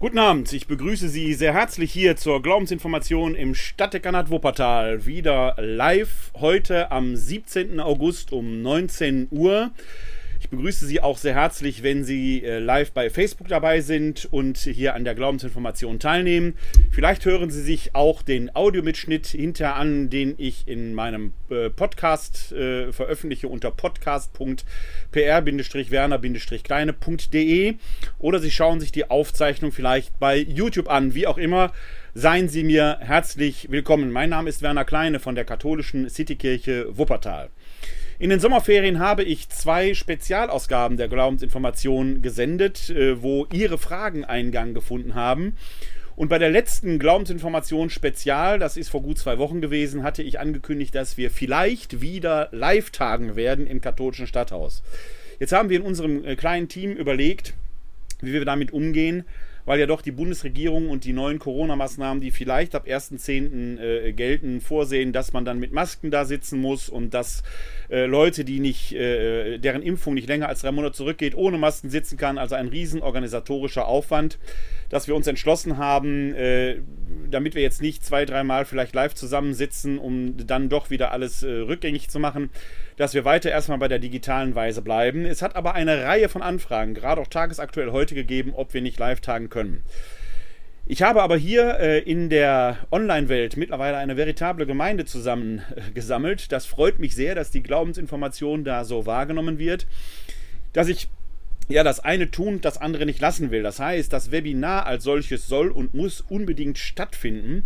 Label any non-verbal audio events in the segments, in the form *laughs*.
Guten Abend, ich begrüße Sie sehr herzlich hier zur Glaubensinformation im Stadtdekanat Wuppertal. Wieder live heute am 17. August um 19 Uhr. Ich begrüße Sie auch sehr herzlich, wenn Sie äh, live bei Facebook dabei sind und hier an der Glaubensinformation teilnehmen. Vielleicht hören Sie sich auch den Audiomitschnitt hinter an, den ich in meinem äh, Podcast äh, veröffentliche unter podcast.pr-werner-kleine.de oder Sie schauen sich die Aufzeichnung vielleicht bei YouTube an, wie auch immer. Seien Sie mir herzlich willkommen. Mein Name ist Werner Kleine von der katholischen Citykirche Wuppertal. In den Sommerferien habe ich zwei Spezialausgaben der Glaubensinformation gesendet, äh, wo Ihre Fragen Eingang gefunden haben. Und bei der letzten Glaubensinformation Spezial, das ist vor gut zwei Wochen gewesen, hatte ich angekündigt, dass wir vielleicht wieder live tagen werden im katholischen Stadthaus. Jetzt haben wir in unserem äh, kleinen Team überlegt, wie wir damit umgehen, weil ja doch die Bundesregierung und die neuen Corona-Maßnahmen, die vielleicht ab 1.10. Äh, gelten, vorsehen, dass man dann mit Masken da sitzen muss und dass äh, Leute, die nicht, äh, deren Impfung nicht länger als drei Monate zurückgeht, ohne Masken sitzen kann. Also ein riesen organisatorischer Aufwand, dass wir uns entschlossen haben, damit wir jetzt nicht zwei, dreimal vielleicht live zusammensitzen, um dann doch wieder alles rückgängig zu machen, dass wir weiter erstmal bei der digitalen Weise bleiben. Es hat aber eine Reihe von Anfragen, gerade auch tagesaktuell heute gegeben, ob wir nicht live tagen können. Ich habe aber hier äh, in der Online-Welt mittlerweile eine veritable Gemeinde zusammengesammelt. Äh, das freut mich sehr, dass die Glaubensinformation da so wahrgenommen wird, dass ich ja das eine tun, das andere nicht lassen will. Das heißt, das Webinar als solches soll und muss unbedingt stattfinden.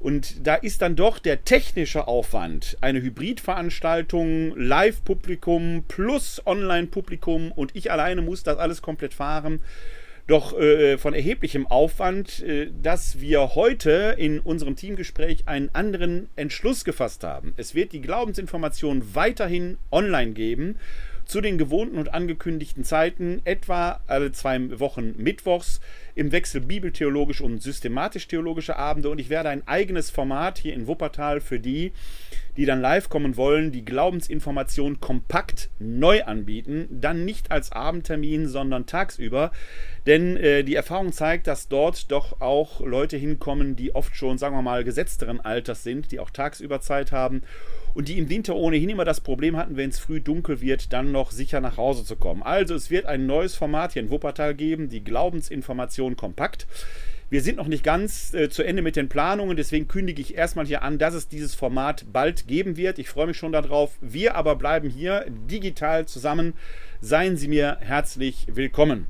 Und da ist dann doch der technische Aufwand, eine Hybridveranstaltung, Live-Publikum plus Online-Publikum und ich alleine muss das alles komplett fahren doch äh, von erheblichem Aufwand, äh, dass wir heute in unserem Teamgespräch einen anderen Entschluss gefasst haben. Es wird die Glaubensinformation weiterhin online geben zu den gewohnten und angekündigten Zeiten, etwa alle zwei Wochen mittwochs im Wechsel bibeltheologisch und systematisch-theologische Abende. Und ich werde ein eigenes Format hier in Wuppertal für die, die dann live kommen wollen, die Glaubensinformation kompakt neu anbieten. Dann nicht als Abendtermin, sondern tagsüber. Denn äh, die Erfahrung zeigt, dass dort doch auch Leute hinkommen, die oft schon, sagen wir mal, gesetzteren Alters sind, die auch tagsüber Zeit haben und die im Winter ohnehin immer das Problem hatten, wenn es früh dunkel wird, dann noch sicher nach Hause zu kommen. Also es wird ein neues Format hier in Wuppertal geben, die Glaubensinformation kompakt. Wir sind noch nicht ganz äh, zu Ende mit den Planungen, deswegen kündige ich erstmal hier an, dass es dieses Format bald geben wird. Ich freue mich schon darauf. Wir aber bleiben hier digital zusammen. Seien Sie mir herzlich willkommen.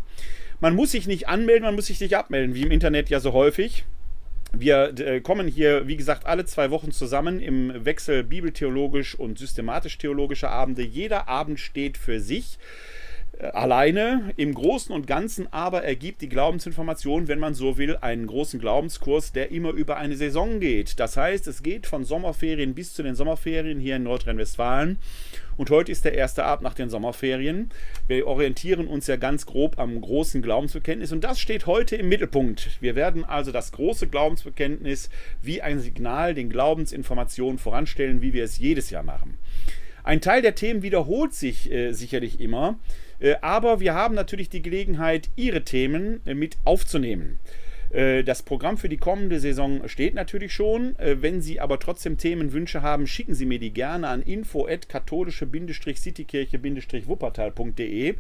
Man muss sich nicht anmelden, man muss sich nicht abmelden, wie im Internet ja so häufig. Wir äh, kommen hier, wie gesagt, alle zwei Wochen zusammen im Wechsel bibeltheologisch und systematisch-theologische Abende. Jeder Abend steht für sich alleine im Großen und Ganzen aber ergibt die Glaubensinformation, wenn man so will, einen großen Glaubenskurs, der immer über eine Saison geht. Das heißt, es geht von Sommerferien bis zu den Sommerferien hier in Nordrhein-Westfalen. Und heute ist der erste Abend nach den Sommerferien. Wir orientieren uns ja ganz grob am großen Glaubensbekenntnis und das steht heute im Mittelpunkt. Wir werden also das große Glaubensbekenntnis wie ein Signal den Glaubensinformationen voranstellen, wie wir es jedes Jahr machen. Ein Teil der Themen wiederholt sich äh, sicherlich immer. Äh, aber wir haben natürlich die Gelegenheit, Ihre Themen äh, mit aufzunehmen. Äh, das Programm für die kommende Saison steht natürlich schon. Wenn Sie aber trotzdem Themenwünsche haben, schicken Sie mir die gerne an info-katholische-citykirche-wuppertal.de.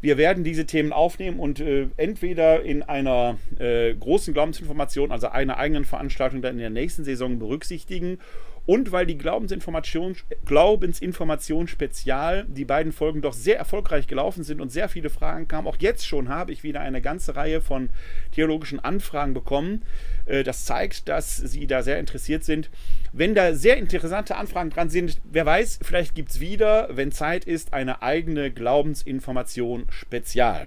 Wir werden diese Themen aufnehmen und äh, entweder in einer äh, großen Glaubensinformation, also einer eigenen Veranstaltung, dann in der nächsten Saison berücksichtigen und weil die Glaubensinformation, Glaubensinformation Spezial, die beiden Folgen doch sehr erfolgreich gelaufen sind und sehr viele Fragen kamen. Auch jetzt schon habe ich wieder eine ganze Reihe von theologischen Anfragen bekommen. Äh, das zeigt, dass Sie da sehr interessiert sind. Wenn da sehr interessante Anfragen dran sind, wer weiß, vielleicht gibt es wieder, wenn Zeit ist, eine eigene Glaubensinformation Spezial.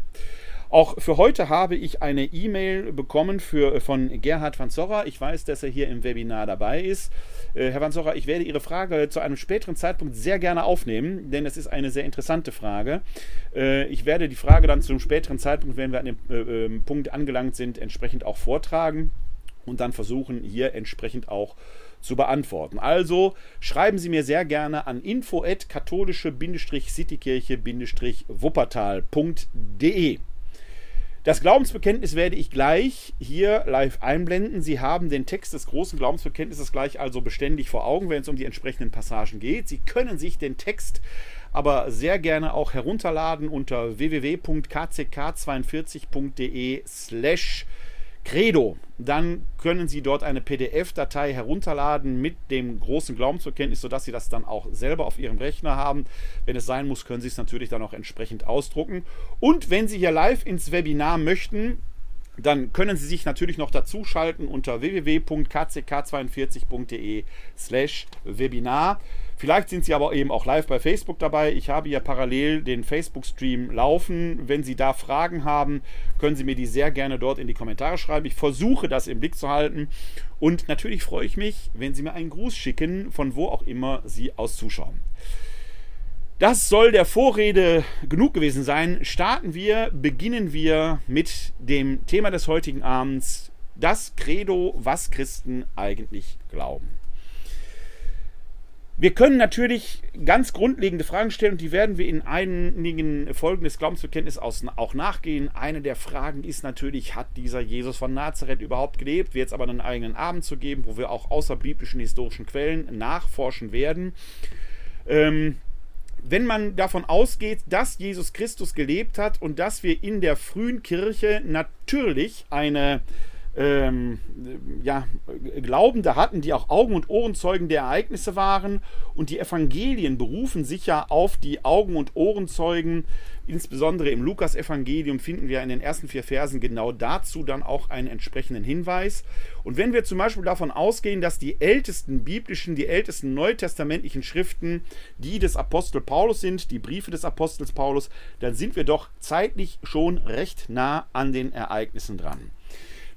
Auch für heute habe ich eine E-Mail bekommen für, von Gerhard van Zorra. Ich weiß, dass er hier im Webinar dabei ist. Äh, Herr van Zorra, ich werde Ihre Frage zu einem späteren Zeitpunkt sehr gerne aufnehmen, denn es ist eine sehr interessante Frage. Äh, ich werde die Frage dann zu einem späteren Zeitpunkt, wenn wir an dem äh, ähm, Punkt angelangt sind, entsprechend auch vortragen und dann versuchen, hier entsprechend auch zu beantworten. Also schreiben Sie mir sehr gerne an info-katholische-citykirche-wuppertal.de. Das Glaubensbekenntnis werde ich gleich hier live einblenden. Sie haben den Text des großen Glaubensbekenntnisses gleich also beständig vor Augen, wenn es um die entsprechenden Passagen geht. Sie können sich den Text aber sehr gerne auch herunterladen unter www.kck42.de slash Credo. Dann können Sie dort eine PDF-Datei herunterladen mit dem großen Glaubensbekenntnis, sodass Sie das dann auch selber auf Ihrem Rechner haben. Wenn es sein muss, können Sie es natürlich dann auch entsprechend ausdrucken. Und wenn Sie hier live ins Webinar möchten, dann können Sie sich natürlich noch dazuschalten unter www.kck42.de slash Webinar. Vielleicht sind Sie aber eben auch live bei Facebook dabei. Ich habe hier parallel den Facebook-Stream laufen. Wenn Sie da Fragen haben, können Sie mir die sehr gerne dort in die Kommentare schreiben. Ich versuche das im Blick zu halten. Und natürlich freue ich mich, wenn Sie mir einen Gruß schicken, von wo auch immer Sie aus zuschauen. Das soll der Vorrede genug gewesen sein. Starten wir, beginnen wir mit dem Thema des heutigen Abends, das Credo, was Christen eigentlich glauben. Wir können natürlich ganz grundlegende Fragen stellen und die werden wir in einigen Folgen des Glaubensbekenntnisses auch nachgehen. Eine der Fragen ist natürlich, hat dieser Jesus von Nazareth überhaupt gelebt? Wird es aber einen eigenen Abend zu geben, wo wir auch außerbiblischen historischen Quellen nachforschen werden. Ähm, wenn man davon ausgeht, dass Jesus Christus gelebt hat und dass wir in der frühen Kirche natürlich eine ähm, ja, Glaubende hatten, die auch Augen- und Ohrenzeugen der Ereignisse waren. Und die Evangelien berufen sich ja auf die Augen- und Ohrenzeugen. Insbesondere im Lukas-Evangelium finden wir in den ersten vier Versen genau dazu dann auch einen entsprechenden Hinweis. Und wenn wir zum Beispiel davon ausgehen, dass die ältesten biblischen, die ältesten neutestamentlichen Schriften die des Apostel Paulus sind, die Briefe des Apostels Paulus, dann sind wir doch zeitlich schon recht nah an den Ereignissen dran.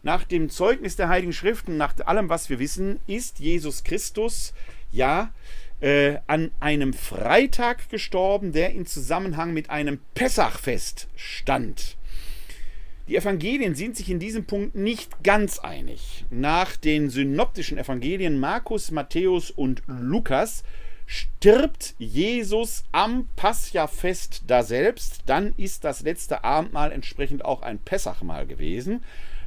Nach dem Zeugnis der Heiligen Schriften, nach allem, was wir wissen, ist Jesus Christus ja äh, an einem Freitag gestorben, der in Zusammenhang mit einem Pessachfest stand. Die Evangelien sind sich in diesem Punkt nicht ganz einig. Nach den synoptischen Evangelien Markus, Matthäus und Lukas stirbt Jesus am Passchafest daselbst. Dann ist das letzte Abendmahl entsprechend auch ein Pessachmahl gewesen.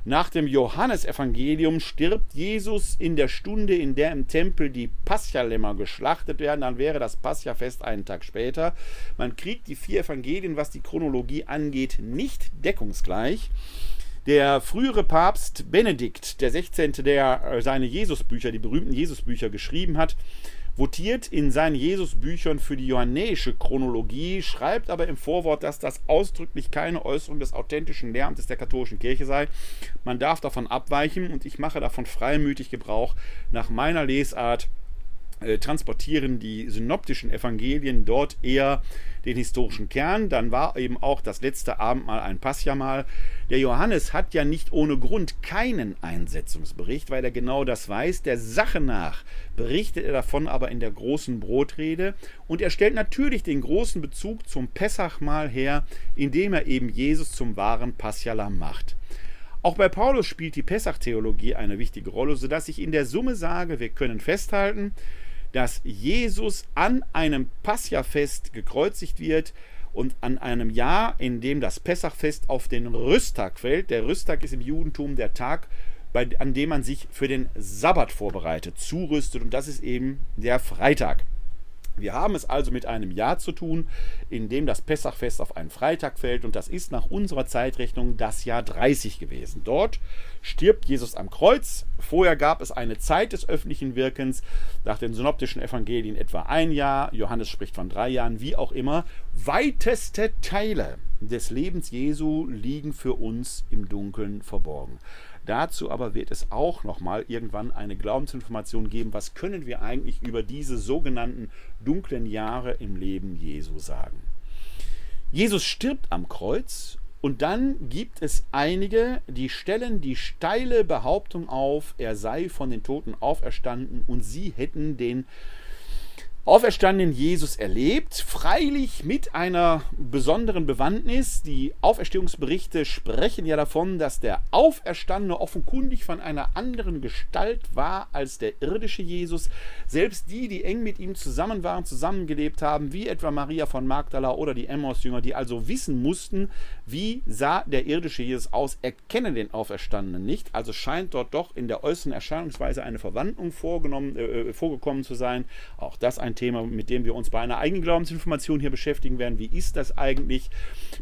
Nach dem Johannesevangelium stirbt Jesus in der Stunde, in der im Tempel die Paschalämmer geschlachtet werden. Dann wäre das Paschafest einen Tag später. Man kriegt die vier Evangelien, was die Chronologie angeht, nicht deckungsgleich. Der frühere Papst Benedikt, der 16., der äh, seine Jesusbücher, die berühmten Jesusbücher geschrieben hat, votiert in seinen Jesusbüchern für die johannäische Chronologie, schreibt aber im Vorwort, dass das ausdrücklich keine Äußerung des authentischen Lehramtes der katholischen Kirche sei. Man darf davon abweichen und ich mache davon freimütig Gebrauch nach meiner Lesart äh, transportieren die synoptischen Evangelien dort eher den historischen Kern. Dann war eben auch das letzte Abendmahl ein Passjamal. Der Johannes hat ja nicht ohne Grund keinen Einsetzungsbericht, weil er genau das weiß. Der Sache nach berichtet er davon aber in der großen Brotrede und er stellt natürlich den großen Bezug zum Pessachmahl her, indem er eben Jesus zum wahren Passjalam macht. Auch bei Paulus spielt die Pessach-Theologie eine wichtige Rolle, sodass ich in der Summe sage, wir können festhalten, dass Jesus an einem Passjafest gekreuzigt wird und an einem Jahr, in dem das Pessachfest auf den Rüsttag fällt. Der Rüsttag ist im Judentum der Tag, bei, an dem man sich für den Sabbat vorbereitet, zurüstet und das ist eben der Freitag. Wir haben es also mit einem Jahr zu tun, in dem das Pessachfest auf einen Freitag fällt und das ist nach unserer Zeitrechnung das Jahr 30 gewesen. Dort stirbt Jesus am Kreuz. Vorher gab es eine Zeit des öffentlichen Wirkens, nach den synoptischen Evangelien etwa ein Jahr, Johannes spricht von drei Jahren, wie auch immer. Weiteste Teile des Lebens Jesu liegen für uns im Dunkeln verborgen. Dazu aber wird es auch nochmal irgendwann eine Glaubensinformation geben, was können wir eigentlich über diese sogenannten dunklen Jahre im Leben Jesu sagen. Jesus stirbt am Kreuz und dann gibt es einige, die stellen die steile Behauptung auf, er sei von den Toten auferstanden und sie hätten den auferstandenen Jesus erlebt, freilich mit einer besonderen Bewandtnis. Die Auferstehungsberichte sprechen ja davon, dass der Auferstandene offenkundig von einer anderen Gestalt war als der irdische Jesus. Selbst die, die eng mit ihm zusammen waren, zusammengelebt haben, wie etwa Maria von Magdala oder die Emmaus-Jünger, die also wissen mussten, wie sah der irdische Jesus aus, erkennen den Auferstandenen nicht. Also scheint dort doch in der äußeren Erscheinungsweise eine Verwandlung vorgenommen, äh, vorgekommen zu sein. Auch das ein Thema, mit dem wir uns bei einer eigenen Glaubensinformation hier beschäftigen werden. Wie ist das eigentlich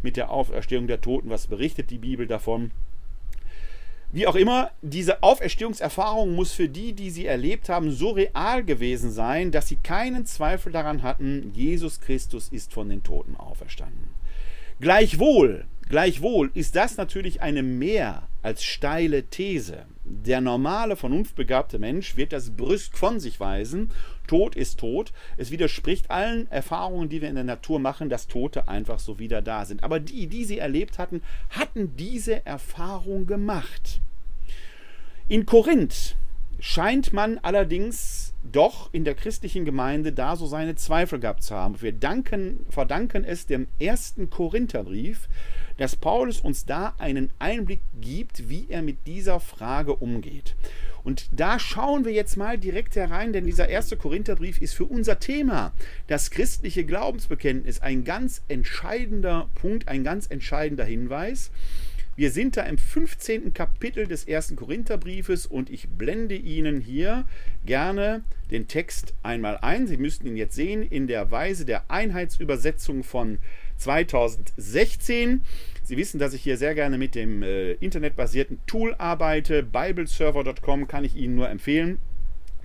mit der Auferstehung der Toten? Was berichtet die Bibel davon? Wie auch immer, diese Auferstehungserfahrung muss für die, die sie erlebt haben, so real gewesen sein, dass sie keinen Zweifel daran hatten, Jesus Christus ist von den Toten auferstanden. Gleichwohl, gleichwohl ist das natürlich eine mehr als steile These. Der normale, vernunftbegabte Mensch wird das brüsk von sich weisen. Tod ist tot. Es widerspricht allen Erfahrungen, die wir in der Natur machen, dass Tote einfach so wieder da sind. Aber die, die sie erlebt hatten, hatten diese Erfahrung gemacht. In Korinth scheint man allerdings doch in der christlichen Gemeinde da so seine Zweifel gehabt zu haben. Wir danken, verdanken es dem ersten Korintherbrief, dass Paulus uns da einen Einblick gibt, wie er mit dieser Frage umgeht. Und da schauen wir jetzt mal direkt herein, denn dieser erste Korintherbrief ist für unser Thema, das christliche Glaubensbekenntnis, ein ganz entscheidender Punkt, ein ganz entscheidender Hinweis. Wir sind da im 15. Kapitel des ersten Korintherbriefes und ich blende Ihnen hier gerne den Text einmal ein. Sie müssten ihn jetzt sehen in der Weise der Einheitsübersetzung von 2016. Sie wissen, dass ich hier sehr gerne mit dem äh, internetbasierten Tool arbeite. Bibleserver.com kann ich Ihnen nur empfehlen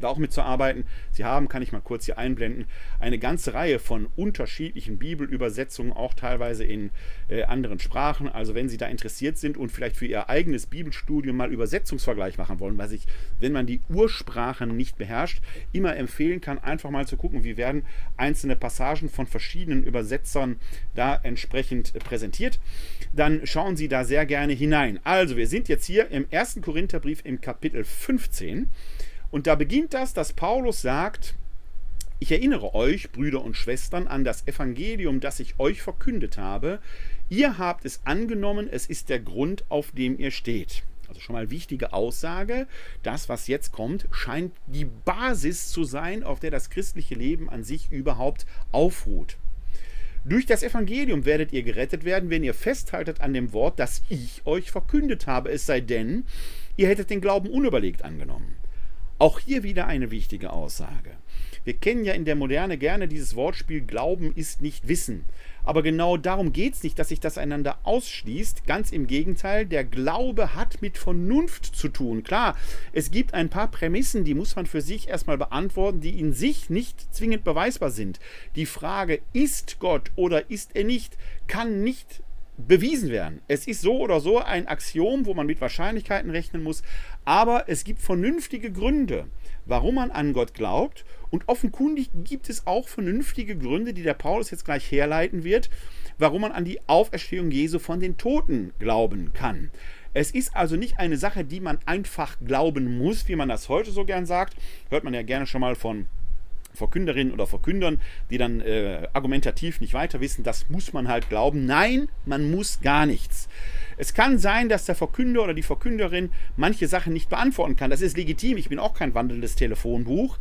da auch mitzuarbeiten. Sie haben, kann ich mal kurz hier einblenden, eine ganze Reihe von unterschiedlichen Bibelübersetzungen, auch teilweise in äh, anderen Sprachen. Also wenn Sie da interessiert sind und vielleicht für Ihr eigenes Bibelstudium mal Übersetzungsvergleich machen wollen, was ich, wenn man die Ursprachen nicht beherrscht, immer empfehlen kann, einfach mal zu gucken, wie werden einzelne Passagen von verschiedenen Übersetzern da entsprechend präsentiert. Dann schauen Sie da sehr gerne hinein. Also wir sind jetzt hier im ersten Korintherbrief im Kapitel 15. Und da beginnt das, dass Paulus sagt, ich erinnere euch, Brüder und Schwestern, an das Evangelium, das ich euch verkündet habe. Ihr habt es angenommen, es ist der Grund, auf dem ihr steht. Also schon mal wichtige Aussage. Das, was jetzt kommt, scheint die Basis zu sein, auf der das christliche Leben an sich überhaupt aufruht. Durch das Evangelium werdet ihr gerettet werden, wenn ihr festhaltet an dem Wort, das ich euch verkündet habe, es sei denn, ihr hättet den Glauben unüberlegt angenommen. Auch hier wieder eine wichtige Aussage. Wir kennen ja in der Moderne gerne dieses Wortspiel Glauben ist nicht Wissen. Aber genau darum geht es nicht, dass sich das einander ausschließt. Ganz im Gegenteil, der Glaube hat mit Vernunft zu tun. Klar, es gibt ein paar Prämissen, die muss man für sich erstmal beantworten, die in sich nicht zwingend beweisbar sind. Die Frage, ist Gott oder ist er nicht, kann nicht bewiesen werden. Es ist so oder so ein Axiom, wo man mit Wahrscheinlichkeiten rechnen muss, aber es gibt vernünftige Gründe, warum man an Gott glaubt und offenkundig gibt es auch vernünftige Gründe, die der Paulus jetzt gleich herleiten wird, warum man an die Auferstehung Jesu von den Toten glauben kann. Es ist also nicht eine Sache, die man einfach glauben muss, wie man das heute so gern sagt. Hört man ja gerne schon mal von Verkünderinnen oder Verkündern, die dann äh, argumentativ nicht weiter wissen, das muss man halt glauben. Nein, man muss gar nichts. Es kann sein, dass der Verkünder oder die Verkünderin manche Sachen nicht beantworten kann. Das ist legitim. Ich bin auch kein wandelndes Telefonbuch.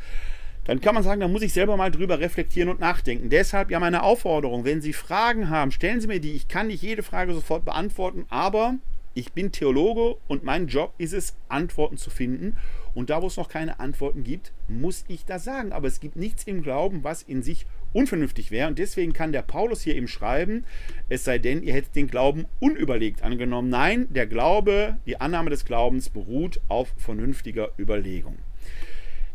Dann kann man sagen, da muss ich selber mal drüber reflektieren und nachdenken. Deshalb ja meine Aufforderung, wenn Sie Fragen haben, stellen Sie mir die. Ich kann nicht jede Frage sofort beantworten, aber ich bin Theologe und mein Job ist es, Antworten zu finden. Und da, wo es noch keine Antworten gibt, muss ich das sagen. Aber es gibt nichts im Glauben, was in sich unvernünftig wäre. Und deswegen kann der Paulus hier eben schreiben, es sei denn, ihr hättet den Glauben unüberlegt angenommen. Nein, der Glaube, die Annahme des Glaubens beruht auf vernünftiger Überlegung.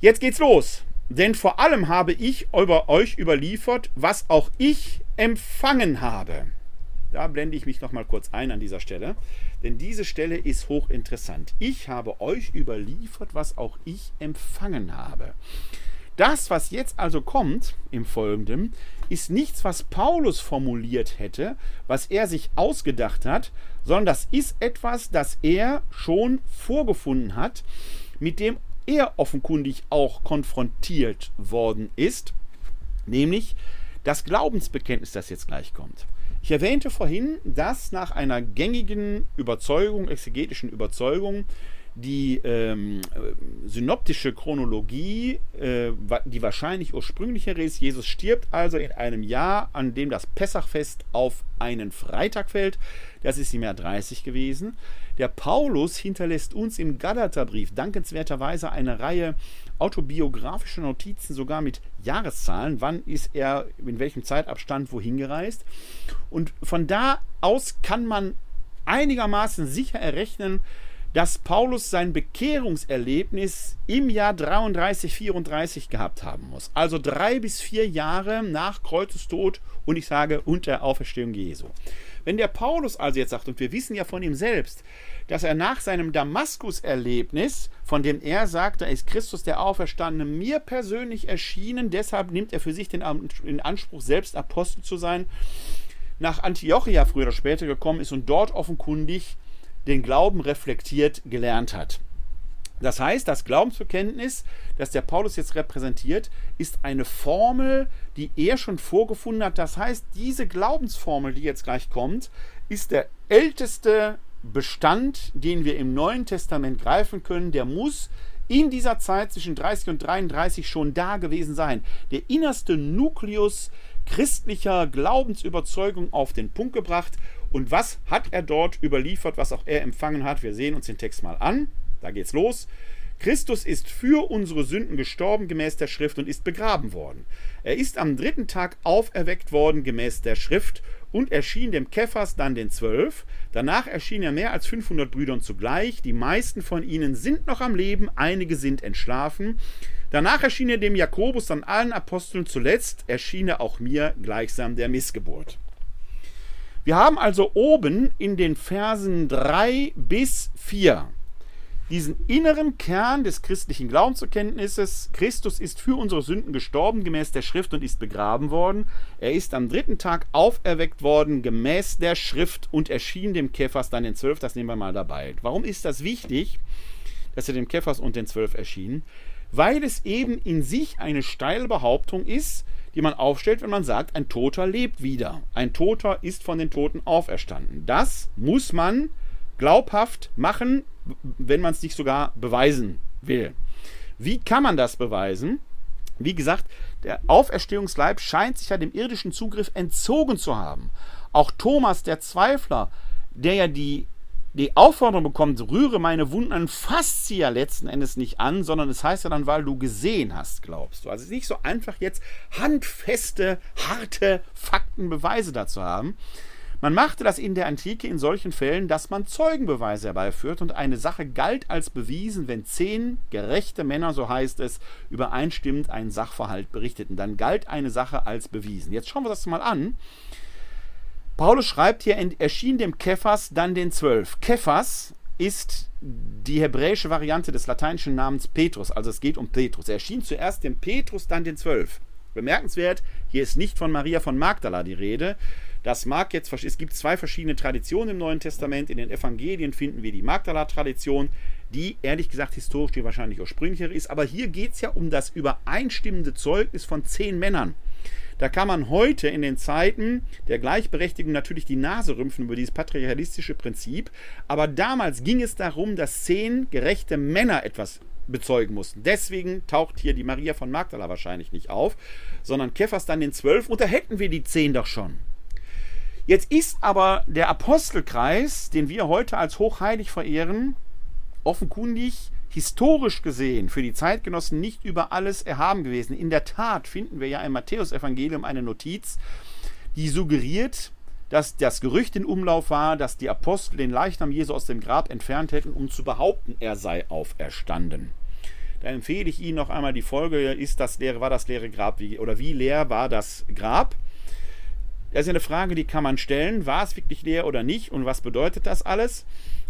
Jetzt geht's los. Denn vor allem habe ich über euch überliefert, was auch ich empfangen habe. Da blende ich mich noch mal kurz ein an dieser Stelle, denn diese Stelle ist hochinteressant. Ich habe euch überliefert, was auch ich empfangen habe. Das, was jetzt also kommt im Folgenden, ist nichts, was Paulus formuliert hätte, was er sich ausgedacht hat, sondern das ist etwas, das er schon vorgefunden hat, mit dem er offenkundig auch konfrontiert worden ist nämlich das Glaubensbekenntnis, das jetzt gleich kommt. Ich erwähnte vorhin, dass nach einer gängigen Überzeugung, exegetischen Überzeugung, die ähm, synoptische Chronologie, äh, die wahrscheinlich ursprünglichere ist. Jesus stirbt also in einem Jahr, an dem das Pessachfest auf einen Freitag fällt. Das ist im Jahr 30 gewesen. Der Paulus hinterlässt uns im Galaterbrief dankenswerterweise eine Reihe autobiografischer Notizen, sogar mit Jahreszahlen. Wann ist er in welchem Zeitabstand wohin gereist? Und von da aus kann man einigermaßen sicher errechnen, dass Paulus sein Bekehrungserlebnis im Jahr 33, 34 gehabt haben muss. Also drei bis vier Jahre nach Kreuzestod und ich sage unter Auferstehung Jesu. Wenn der Paulus also jetzt sagt, und wir wissen ja von ihm selbst, dass er nach seinem Damaskus-Erlebnis, von dem er sagte, ist Christus der Auferstandene, mir persönlich erschienen, deshalb nimmt er für sich den Anspruch, selbst Apostel zu sein, nach Antiochia früher oder später gekommen ist und dort offenkundig den Glauben reflektiert gelernt hat. Das heißt, das Glaubensbekenntnis, das der Paulus jetzt repräsentiert, ist eine Formel, die er schon vorgefunden hat. Das heißt, diese Glaubensformel, die jetzt gleich kommt, ist der älteste Bestand, den wir im Neuen Testament greifen können. Der muss in dieser Zeit zwischen 30 und 33 schon da gewesen sein. Der innerste Nukleus christlicher Glaubensüberzeugung auf den Punkt gebracht. Und was hat er dort überliefert, was auch er empfangen hat? Wir sehen uns den Text mal an. Da geht's los. Christus ist für unsere Sünden gestorben gemäß der Schrift und ist begraben worden. Er ist am dritten Tag auferweckt worden gemäß der Schrift und erschien dem Kephas dann den Zwölf. Danach erschien er mehr als 500 Brüdern zugleich. Die meisten von ihnen sind noch am Leben, einige sind entschlafen. Danach erschien er dem Jakobus, dann allen Aposteln. Zuletzt erschien er auch mir gleichsam der Missgeburt. Wir haben also oben in den Versen 3 bis 4 diesen inneren Kern des christlichen Glaubenserkenntnisses. Christus ist für unsere Sünden gestorben gemäß der Schrift und ist begraben worden. Er ist am dritten Tag auferweckt worden gemäß der Schrift und erschien dem Kephas dann den Zwölf. Das nehmen wir mal dabei. Warum ist das wichtig, dass er dem Kephas und den Zwölf erschien? Weil es eben in sich eine steile Behauptung ist, die man aufstellt, wenn man sagt, ein Toter lebt wieder. Ein Toter ist von den Toten auferstanden. Das muss man glaubhaft machen, wenn man es nicht sogar beweisen will. Wie kann man das beweisen? Wie gesagt, der Auferstehungsleib scheint sich ja dem irdischen Zugriff entzogen zu haben. Auch Thomas, der Zweifler, der ja die, die Aufforderung bekommt, rühre meine Wunden an, fasst sie ja letzten Endes nicht an, sondern es heißt ja dann, weil du gesehen hast, glaubst du. Also es ist nicht so einfach jetzt handfeste, harte Faktenbeweise dazu haben. Man machte das in der Antike in solchen Fällen, dass man Zeugenbeweise herbeiführt und eine Sache galt als bewiesen, wenn zehn gerechte Männer, so heißt es, übereinstimmend einen Sachverhalt berichteten. Dann galt eine Sache als bewiesen. Jetzt schauen wir das mal an. Paulus schreibt hier, erschien dem Kephas dann den Zwölf. Kephas ist die hebräische Variante des lateinischen Namens Petrus, also es geht um Petrus. Er erschien zuerst dem Petrus, dann den Zwölf. Bemerkenswert, hier ist nicht von Maria von Magdala die Rede. Das mag jetzt, es gibt zwei verschiedene Traditionen im Neuen Testament. In den Evangelien finden wir die Magdala-Tradition, die ehrlich gesagt historisch die wahrscheinlich ursprünglichere ist. Aber hier geht es ja um das übereinstimmende Zeugnis von zehn Männern. Da kann man heute in den Zeiten der Gleichberechtigung natürlich die Nase rümpfen über dieses patriarchalistische Prinzip. Aber damals ging es darum, dass zehn gerechte Männer etwas bezeugen mussten. Deswegen taucht hier die Maria von Magdala wahrscheinlich nicht auf, sondern Kephas dann den zwölf und da hätten wir die zehn doch schon. Jetzt ist aber der Apostelkreis, den wir heute als hochheilig verehren, offenkundig historisch gesehen für die Zeitgenossen nicht über alles erhaben gewesen. In der Tat finden wir ja im Matthäusevangelium eine Notiz, die suggeriert, dass das Gerücht in Umlauf war, dass die Apostel den Leichnam Jesu aus dem Grab entfernt hätten, um zu behaupten, er sei auferstanden. Da empfehle ich Ihnen noch einmal die Folge, ist das leere, war das leere Grab wie, oder wie leer war das Grab? Das ist eine Frage, die kann man stellen. War es wirklich leer oder nicht? Und was bedeutet das alles?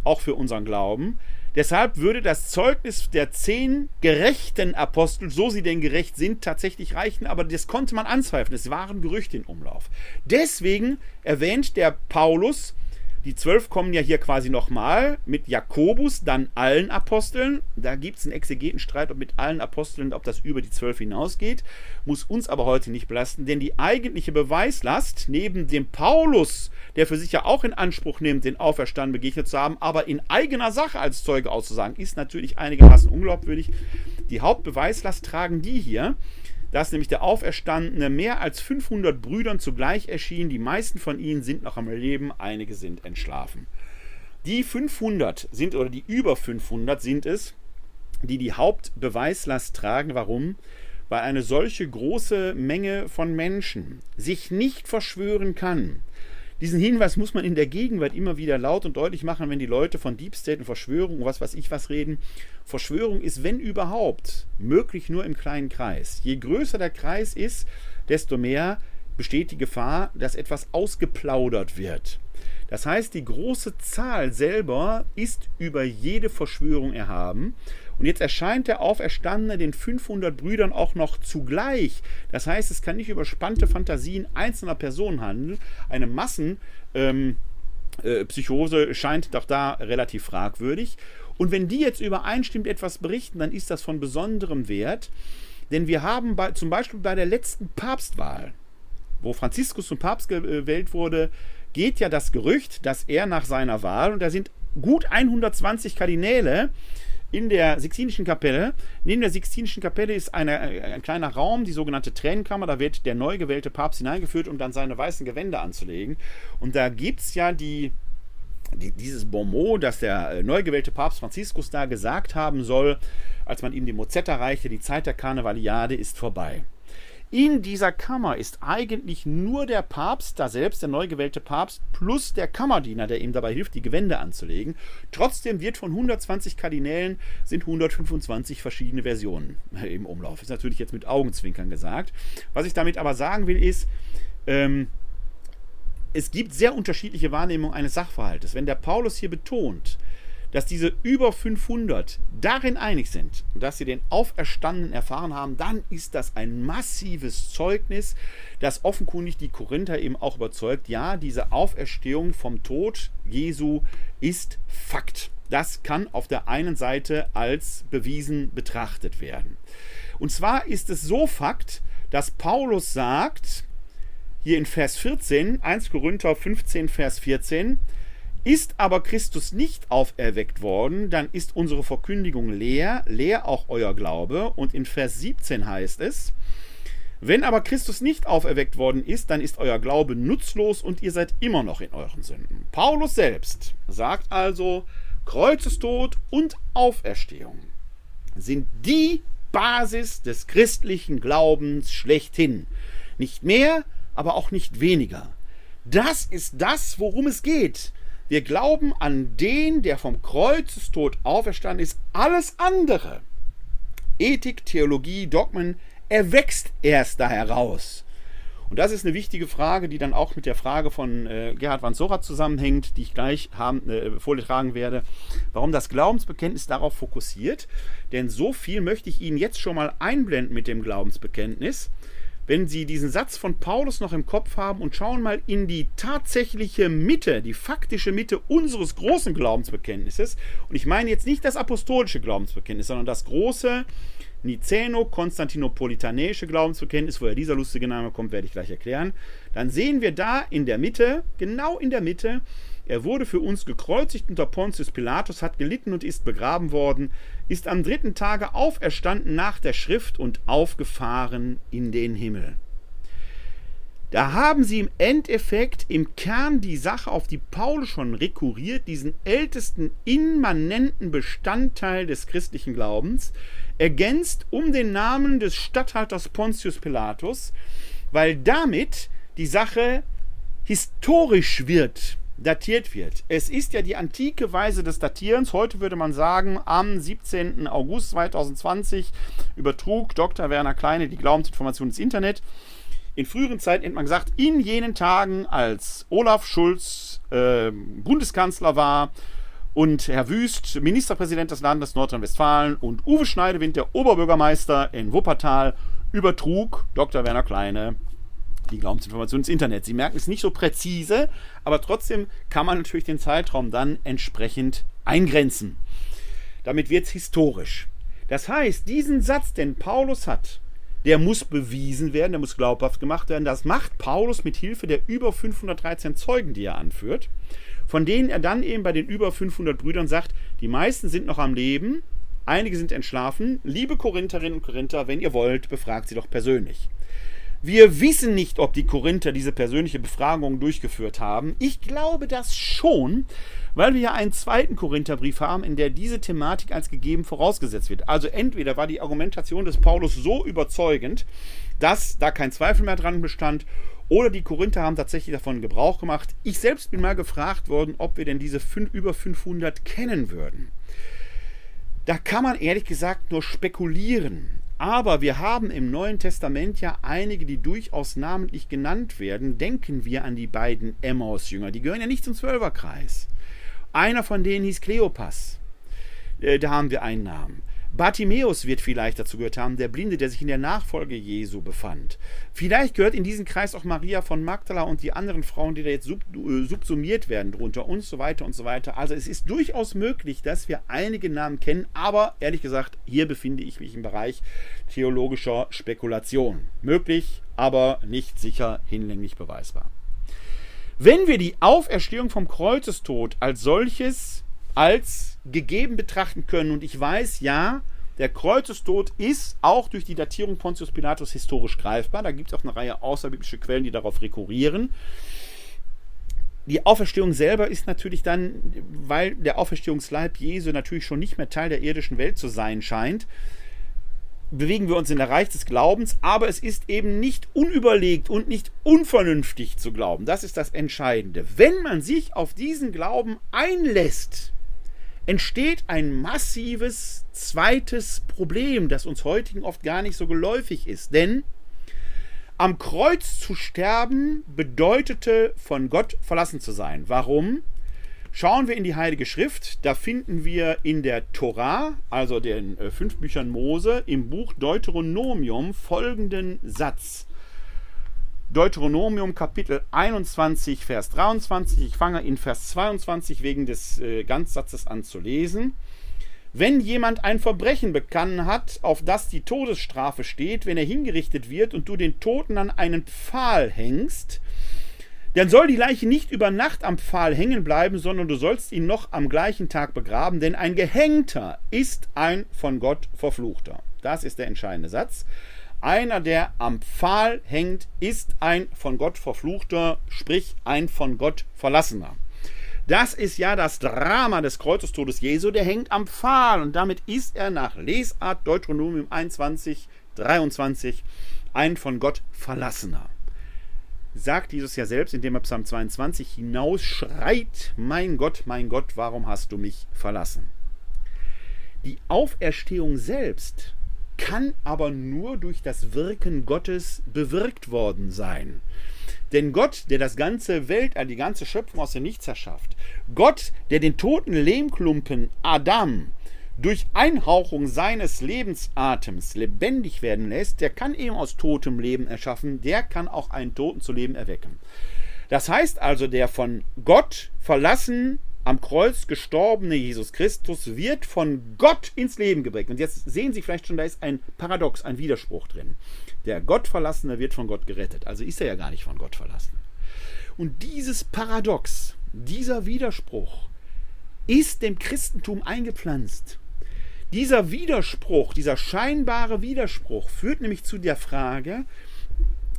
Auch für unseren Glauben. Deshalb würde das Zeugnis der zehn gerechten Apostel, so sie denn gerecht sind, tatsächlich reichen, aber das konnte man anzweifeln. Es waren Gerüchte in Umlauf. Deswegen erwähnt der Paulus Die zwölf kommen ja hier quasi nochmal mit Jakobus, dann allen Aposteln. Da gibt es einen Exegetenstreit, ob mit allen Aposteln, ob das über die zwölf hinausgeht. Muss uns aber heute nicht belasten, denn die eigentliche Beweislast, neben dem Paulus, der für sich ja auch in Anspruch nimmt, den Auferstanden begegnet zu haben, aber in eigener Sache als Zeuge auszusagen, ist natürlich einigermaßen unglaubwürdig. Die Hauptbeweislast tragen die hier dass nämlich der Auferstandene mehr als 500 Brüdern zugleich erschien. Die meisten von ihnen sind noch am Leben, einige sind entschlafen. Die 500 sind oder die über 500 sind es, die die Hauptbeweislast tragen. Warum? Weil eine solche große Menge von Menschen sich nicht verschwören kann, diesen Hinweis muss man in der Gegenwart immer wieder laut und deutlich machen, wenn die Leute von Deep State und Verschwörung und was weiß ich was reden. Verschwörung ist, wenn überhaupt, möglich nur im kleinen Kreis. Je größer der Kreis ist, desto mehr besteht die Gefahr, dass etwas ausgeplaudert wird. Das heißt, die große Zahl selber ist über jede Verschwörung erhaben. Und jetzt erscheint der Auferstandene den 500 Brüdern auch noch zugleich. Das heißt, es kann nicht über spannende Fantasien einzelner Personen handeln. Eine Massenpsychose äh, scheint doch da relativ fragwürdig. Und wenn die jetzt übereinstimmt etwas berichten, dann ist das von besonderem Wert. Denn wir haben bei, zum Beispiel bei der letzten Papstwahl, wo Franziskus zum Papst gewählt wurde, geht ja das Gerücht, dass er nach seiner Wahl, und da sind gut 120 Kardinäle, in der Sixtinischen Kapelle. Neben der Sixtinischen Kapelle ist eine, ein kleiner Raum, die sogenannte Tränenkammer. Da wird der neu gewählte Papst hineingeführt, um dann seine weißen Gewänder anzulegen. Und da gibt es ja die, die, dieses Bonmot, das der äh, neu gewählte Papst Franziskus da gesagt haben soll, als man ihm die Mozetta reichte, die Zeit der Karnevaliade ist vorbei. In dieser Kammer ist eigentlich nur der Papst, da selbst der neu gewählte Papst, plus der Kammerdiener, der ihm dabei hilft, die Gewände anzulegen. Trotzdem wird von 120 Kardinälen sind 125 verschiedene Versionen *laughs* im Umlauf. Ist natürlich jetzt mit Augenzwinkern gesagt. Was ich damit aber sagen will, ist, ähm, es gibt sehr unterschiedliche Wahrnehmungen eines Sachverhaltes. Wenn der Paulus hier betont, dass diese über 500 darin einig sind, dass sie den Auferstandenen erfahren haben, dann ist das ein massives Zeugnis, das offenkundig die Korinther eben auch überzeugt. Ja, diese Auferstehung vom Tod Jesu ist Fakt. Das kann auf der einen Seite als bewiesen betrachtet werden. Und zwar ist es so Fakt, dass Paulus sagt, hier in Vers 14, 1 Korinther 15, Vers 14, ist aber Christus nicht auferweckt worden, dann ist unsere Verkündigung leer, leer auch euer Glaube. Und in Vers 17 heißt es, wenn aber Christus nicht auferweckt worden ist, dann ist euer Glaube nutzlos und ihr seid immer noch in euren Sünden. Paulus selbst sagt also, Kreuzestod und Auferstehung sind die Basis des christlichen Glaubens schlechthin. Nicht mehr, aber auch nicht weniger. Das ist das, worum es geht. Wir glauben an den, der vom Kreuzestod auferstanden ist. Alles andere, Ethik, Theologie, Dogmen, erwächst erst da heraus. Und das ist eine wichtige Frage, die dann auch mit der Frage von äh, Gerhard van Sora zusammenhängt, die ich gleich haben, äh, vortragen werde, warum das Glaubensbekenntnis darauf fokussiert. Denn so viel möchte ich Ihnen jetzt schon mal einblenden mit dem Glaubensbekenntnis wenn Sie diesen Satz von Paulus noch im Kopf haben und schauen mal in die tatsächliche Mitte, die faktische Mitte unseres großen Glaubensbekenntnisses. Und ich meine jetzt nicht das apostolische Glaubensbekenntnis, sondern das große Niceno-Konstantinopolitanische Glaubensbekenntnis, woher dieser lustige Name kommt, werde ich gleich erklären. Dann sehen wir da in der Mitte, genau in der Mitte, er wurde für uns gekreuzigt unter Pontius Pilatus, hat gelitten und ist begraben worden, ist am dritten Tage auferstanden nach der Schrift und aufgefahren in den Himmel. Da haben sie im Endeffekt im Kern die Sache, auf die Paul schon rekurriert, diesen ältesten immanenten Bestandteil des christlichen Glaubens, ergänzt um den Namen des Statthalters Pontius Pilatus, weil damit die Sache historisch wird datiert wird. Es ist ja die antike Weise des Datierens. Heute würde man sagen, am 17. August 2020 übertrug Dr. Werner Kleine die Glaubensinformation ins Internet. In früheren Zeiten hätte man gesagt, in jenen Tagen, als Olaf Schulz äh, Bundeskanzler war und Herr Wüst Ministerpräsident des Landes Nordrhein-Westfalen und Uwe Schneidewind, der Oberbürgermeister in Wuppertal, übertrug Dr. Werner Kleine die Glaubensinformation ins Internet. Sie merken es nicht so präzise, aber trotzdem kann man natürlich den Zeitraum dann entsprechend eingrenzen. Damit wird es historisch. Das heißt, diesen Satz, den Paulus hat, der muss bewiesen werden, der muss glaubhaft gemacht werden. Das macht Paulus mit Hilfe der über 513 Zeugen, die er anführt, von denen er dann eben bei den über 500 Brüdern sagt, die meisten sind noch am Leben, einige sind entschlafen. Liebe Korintterinnen und Korinther, wenn ihr wollt, befragt sie doch persönlich. Wir wissen nicht, ob die Korinther diese persönliche Befragung durchgeführt haben. Ich glaube das schon, weil wir ja einen zweiten Korintherbrief haben, in der diese Thematik als gegeben vorausgesetzt wird. Also entweder war die Argumentation des Paulus so überzeugend, dass da kein Zweifel mehr dran bestand, oder die Korinther haben tatsächlich davon Gebrauch gemacht. Ich selbst bin mal gefragt worden, ob wir denn diese fünf, über 500 kennen würden. Da kann man ehrlich gesagt nur spekulieren. Aber wir haben im Neuen Testament ja einige, die durchaus namentlich genannt werden. Denken wir an die beiden Emmaus-Jünger. Die gehören ja nicht zum Zwölferkreis. Einer von denen hieß Kleopas. Äh, da haben wir einen Namen. Bartimäus wird vielleicht dazu gehört haben, der Blinde, der sich in der Nachfolge Jesu befand. Vielleicht gehört in diesen Kreis auch Maria von Magdala und die anderen Frauen, die da jetzt sub, äh, subsumiert werden drunter und so weiter und so weiter. Also es ist durchaus möglich, dass wir einige Namen kennen, aber ehrlich gesagt, hier befinde ich mich im Bereich theologischer Spekulation. Möglich, aber nicht sicher hinlänglich beweisbar. Wenn wir die Auferstehung vom Kreuzestod als solches als gegeben betrachten können, und ich weiß, ja, der Kreuzestod ist auch durch die Datierung Pontius Pilatus historisch greifbar. Da gibt es auch eine Reihe außerbiblische Quellen, die darauf rekurrieren. Die Auferstehung selber ist natürlich dann, weil der Auferstehungsleib Jesu natürlich schon nicht mehr Teil der irdischen Welt zu sein scheint, bewegen wir uns in der Reich des Glaubens, aber es ist eben nicht unüberlegt und nicht unvernünftig zu glauben. Das ist das Entscheidende. Wenn man sich auf diesen Glauben einlässt, entsteht ein massives zweites Problem, das uns heutigen oft gar nicht so geläufig ist. Denn am Kreuz zu sterben bedeutete von Gott verlassen zu sein. Warum? Schauen wir in die Heilige Schrift, da finden wir in der Torah, also den äh, fünf Büchern Mose, im Buch Deuteronomium folgenden Satz. Deuteronomium Kapitel 21, Vers 23. Ich fange in Vers 22 wegen des äh, Ganzsatzes an zu lesen. Wenn jemand ein Verbrechen begangen hat, auf das die Todesstrafe steht, wenn er hingerichtet wird und du den Toten an einen Pfahl hängst, dann soll die Leiche nicht über Nacht am Pfahl hängen bleiben, sondern du sollst ihn noch am gleichen Tag begraben, denn ein Gehängter ist ein von Gott verfluchter. Das ist der entscheidende Satz. Einer, der am Pfahl hängt, ist ein von Gott verfluchter, sprich ein von Gott verlassener. Das ist ja das Drama des Kreuzestodes Jesu, der hängt am Pfahl und damit ist er nach Lesart Deuteronomium 21, 23 ein von Gott verlassener sagt Jesus ja selbst, indem er Psalm 22 hinausschreit, mein Gott, mein Gott, warum hast du mich verlassen? Die Auferstehung selbst kann aber nur durch das Wirken Gottes bewirkt worden sein. Denn Gott, der das ganze Welt, die ganze Schöpfung aus dem Nichts erschafft, Gott, der den toten Lehmklumpen Adam durch Einhauchung seines Lebensatems lebendig werden lässt, der kann eben aus totem Leben erschaffen, der kann auch einen Toten zu Leben erwecken. Das heißt also, der von Gott verlassen am Kreuz gestorbene Jesus Christus wird von Gott ins Leben geweckt. Und jetzt sehen Sie vielleicht schon, da ist ein Paradox, ein Widerspruch drin. Der Gottverlassene wird von Gott gerettet. Also ist er ja gar nicht von Gott verlassen. Und dieses Paradox, dieser Widerspruch ist dem Christentum eingepflanzt. Dieser Widerspruch, dieser scheinbare Widerspruch führt nämlich zu der Frage,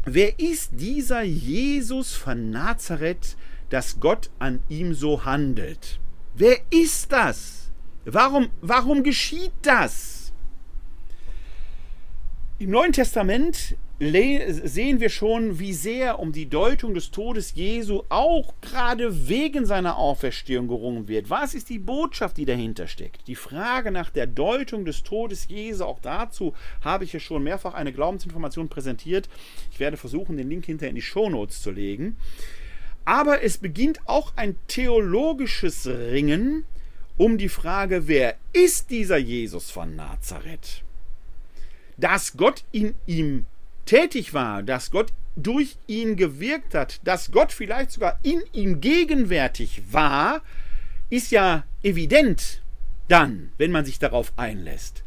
wer ist dieser Jesus von Nazareth, dass Gott an ihm so handelt? Wer ist das? Warum, warum geschieht das? Im Neuen Testament sehen wir schon, wie sehr um die Deutung des Todes Jesu auch gerade wegen seiner Auferstehung gerungen wird. Was ist die Botschaft, die dahinter steckt? Die Frage nach der Deutung des Todes Jesu, auch dazu habe ich ja schon mehrfach eine Glaubensinformation präsentiert. Ich werde versuchen, den Link hinter in die Shownotes zu legen. Aber es beginnt auch ein theologisches Ringen um die Frage, wer ist dieser Jesus von Nazareth? Dass Gott in ihm tätig war, dass Gott durch ihn gewirkt hat, dass Gott vielleicht sogar in ihm gegenwärtig war, ist ja evident dann, wenn man sich darauf einlässt.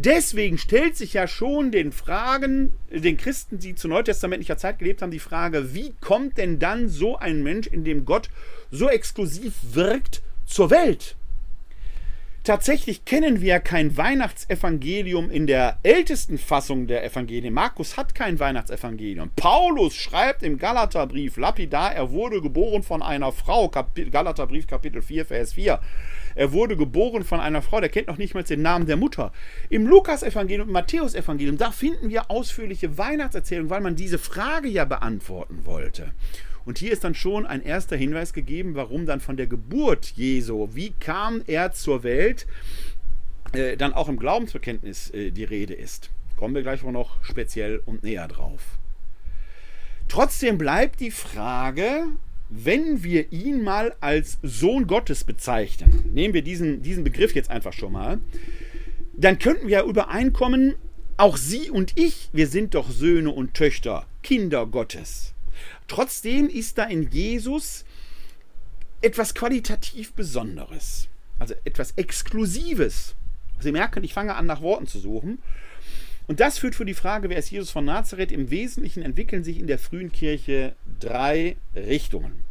Deswegen stellt sich ja schon den Fragen, den Christen, die zu neutestamentlicher Zeit gelebt haben, die Frage, wie kommt denn dann so ein Mensch, in dem Gott so exklusiv wirkt, zur Welt? Tatsächlich kennen wir kein Weihnachtsevangelium in der ältesten Fassung der Evangelien. Markus hat kein Weihnachtsevangelium. Paulus schreibt im Galaterbrief lapidar, er wurde geboren von einer Frau. Galaterbrief Kapitel 4, Vers 4. Er wurde geboren von einer Frau, der kennt noch nicht mal den Namen der Mutter. Im Lukas-Evangelium und Matthäus-Evangelium, da finden wir ausführliche Weihnachtserzählungen, weil man diese Frage ja beantworten wollte. Und hier ist dann schon ein erster Hinweis gegeben, warum dann von der Geburt Jesu, wie kam er zur Welt, äh, dann auch im Glaubensbekenntnis äh, die Rede ist. Kommen wir gleich noch speziell und näher drauf. Trotzdem bleibt die Frage, wenn wir ihn mal als Sohn Gottes bezeichnen, nehmen wir diesen, diesen Begriff jetzt einfach schon mal, dann könnten wir übereinkommen, auch Sie und ich, wir sind doch Söhne und Töchter, Kinder Gottes. Trotzdem ist da in Jesus etwas qualitativ Besonderes, also etwas Exklusives. Sie merken, ich fange an, nach Worten zu suchen. Und das führt für die Frage, wer ist Jesus von Nazareth? Im Wesentlichen entwickeln sich in der frühen Kirche drei Richtungen.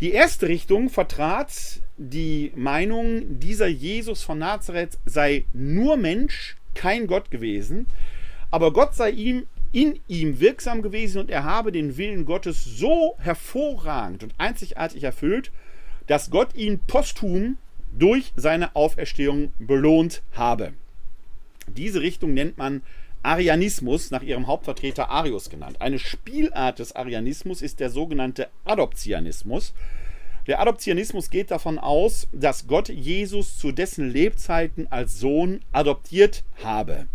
Die erste Richtung vertrat die Meinung, dieser Jesus von Nazareth sei nur Mensch, kein Gott gewesen, aber Gott sei ihm in ihm wirksam gewesen und er habe den Willen Gottes so hervorragend und einzigartig erfüllt, dass Gott ihn posthum durch seine Auferstehung belohnt habe. Diese Richtung nennt man Arianismus, nach ihrem Hauptvertreter Arius genannt. Eine Spielart des Arianismus ist der sogenannte Adoptionismus. Der Adoptionismus geht davon aus, dass Gott Jesus zu dessen Lebzeiten als Sohn adoptiert habe.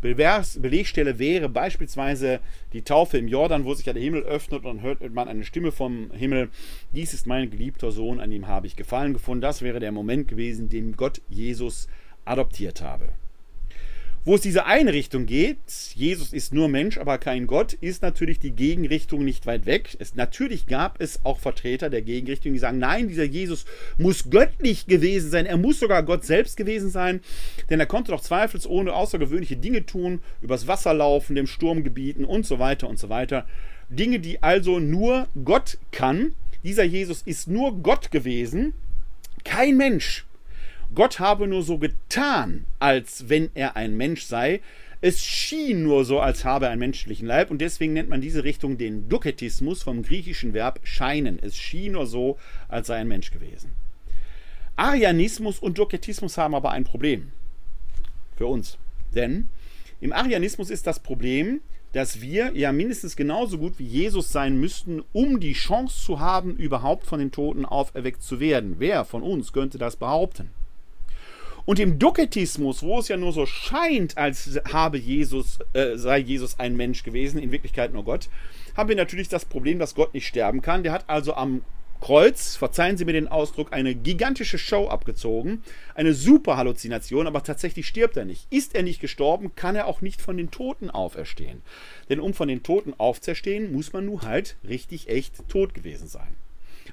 Belegstelle wäre beispielsweise die Taufe im Jordan, wo sich ja der Himmel öffnet und dann hört man eine Stimme vom Himmel. Dies ist mein geliebter Sohn, an ihm habe ich Gefallen gefunden. Das wäre der Moment gewesen, den Gott Jesus adoptiert habe. Wo es diese eine Richtung geht, Jesus ist nur Mensch, aber kein Gott, ist natürlich die Gegenrichtung nicht weit weg. Es, natürlich gab es auch Vertreter der Gegenrichtung, die sagen, nein, dieser Jesus muss göttlich gewesen sein, er muss sogar Gott selbst gewesen sein, denn er konnte doch zweifelsohne außergewöhnliche Dinge tun, übers Wasser laufen, dem Sturm gebieten und so weiter und so weiter. Dinge, die also nur Gott kann. Dieser Jesus ist nur Gott gewesen, kein Mensch. Gott habe nur so getan, als wenn er ein Mensch sei. Es schien nur so, als habe er einen menschlichen Leib und deswegen nennt man diese Richtung den Duketismus vom griechischen Verb scheinen. Es schien nur so, als sei ein Mensch gewesen. Arianismus und Duketismus haben aber ein Problem für uns. Denn im Arianismus ist das Problem, dass wir ja mindestens genauso gut wie Jesus sein müssten, um die Chance zu haben, überhaupt von den Toten auferweckt zu werden. Wer von uns könnte das behaupten? Und im Duketismus, wo es ja nur so scheint, als habe Jesus, äh, sei Jesus ein Mensch gewesen, in Wirklichkeit nur Gott, haben wir natürlich das Problem, dass Gott nicht sterben kann. Der hat also am Kreuz, verzeihen Sie mir den Ausdruck, eine gigantische Show abgezogen, eine super Halluzination, aber tatsächlich stirbt er nicht. Ist er nicht gestorben, kann er auch nicht von den Toten auferstehen. Denn um von den Toten aufzuerstehen, muss man nun halt richtig echt tot gewesen sein.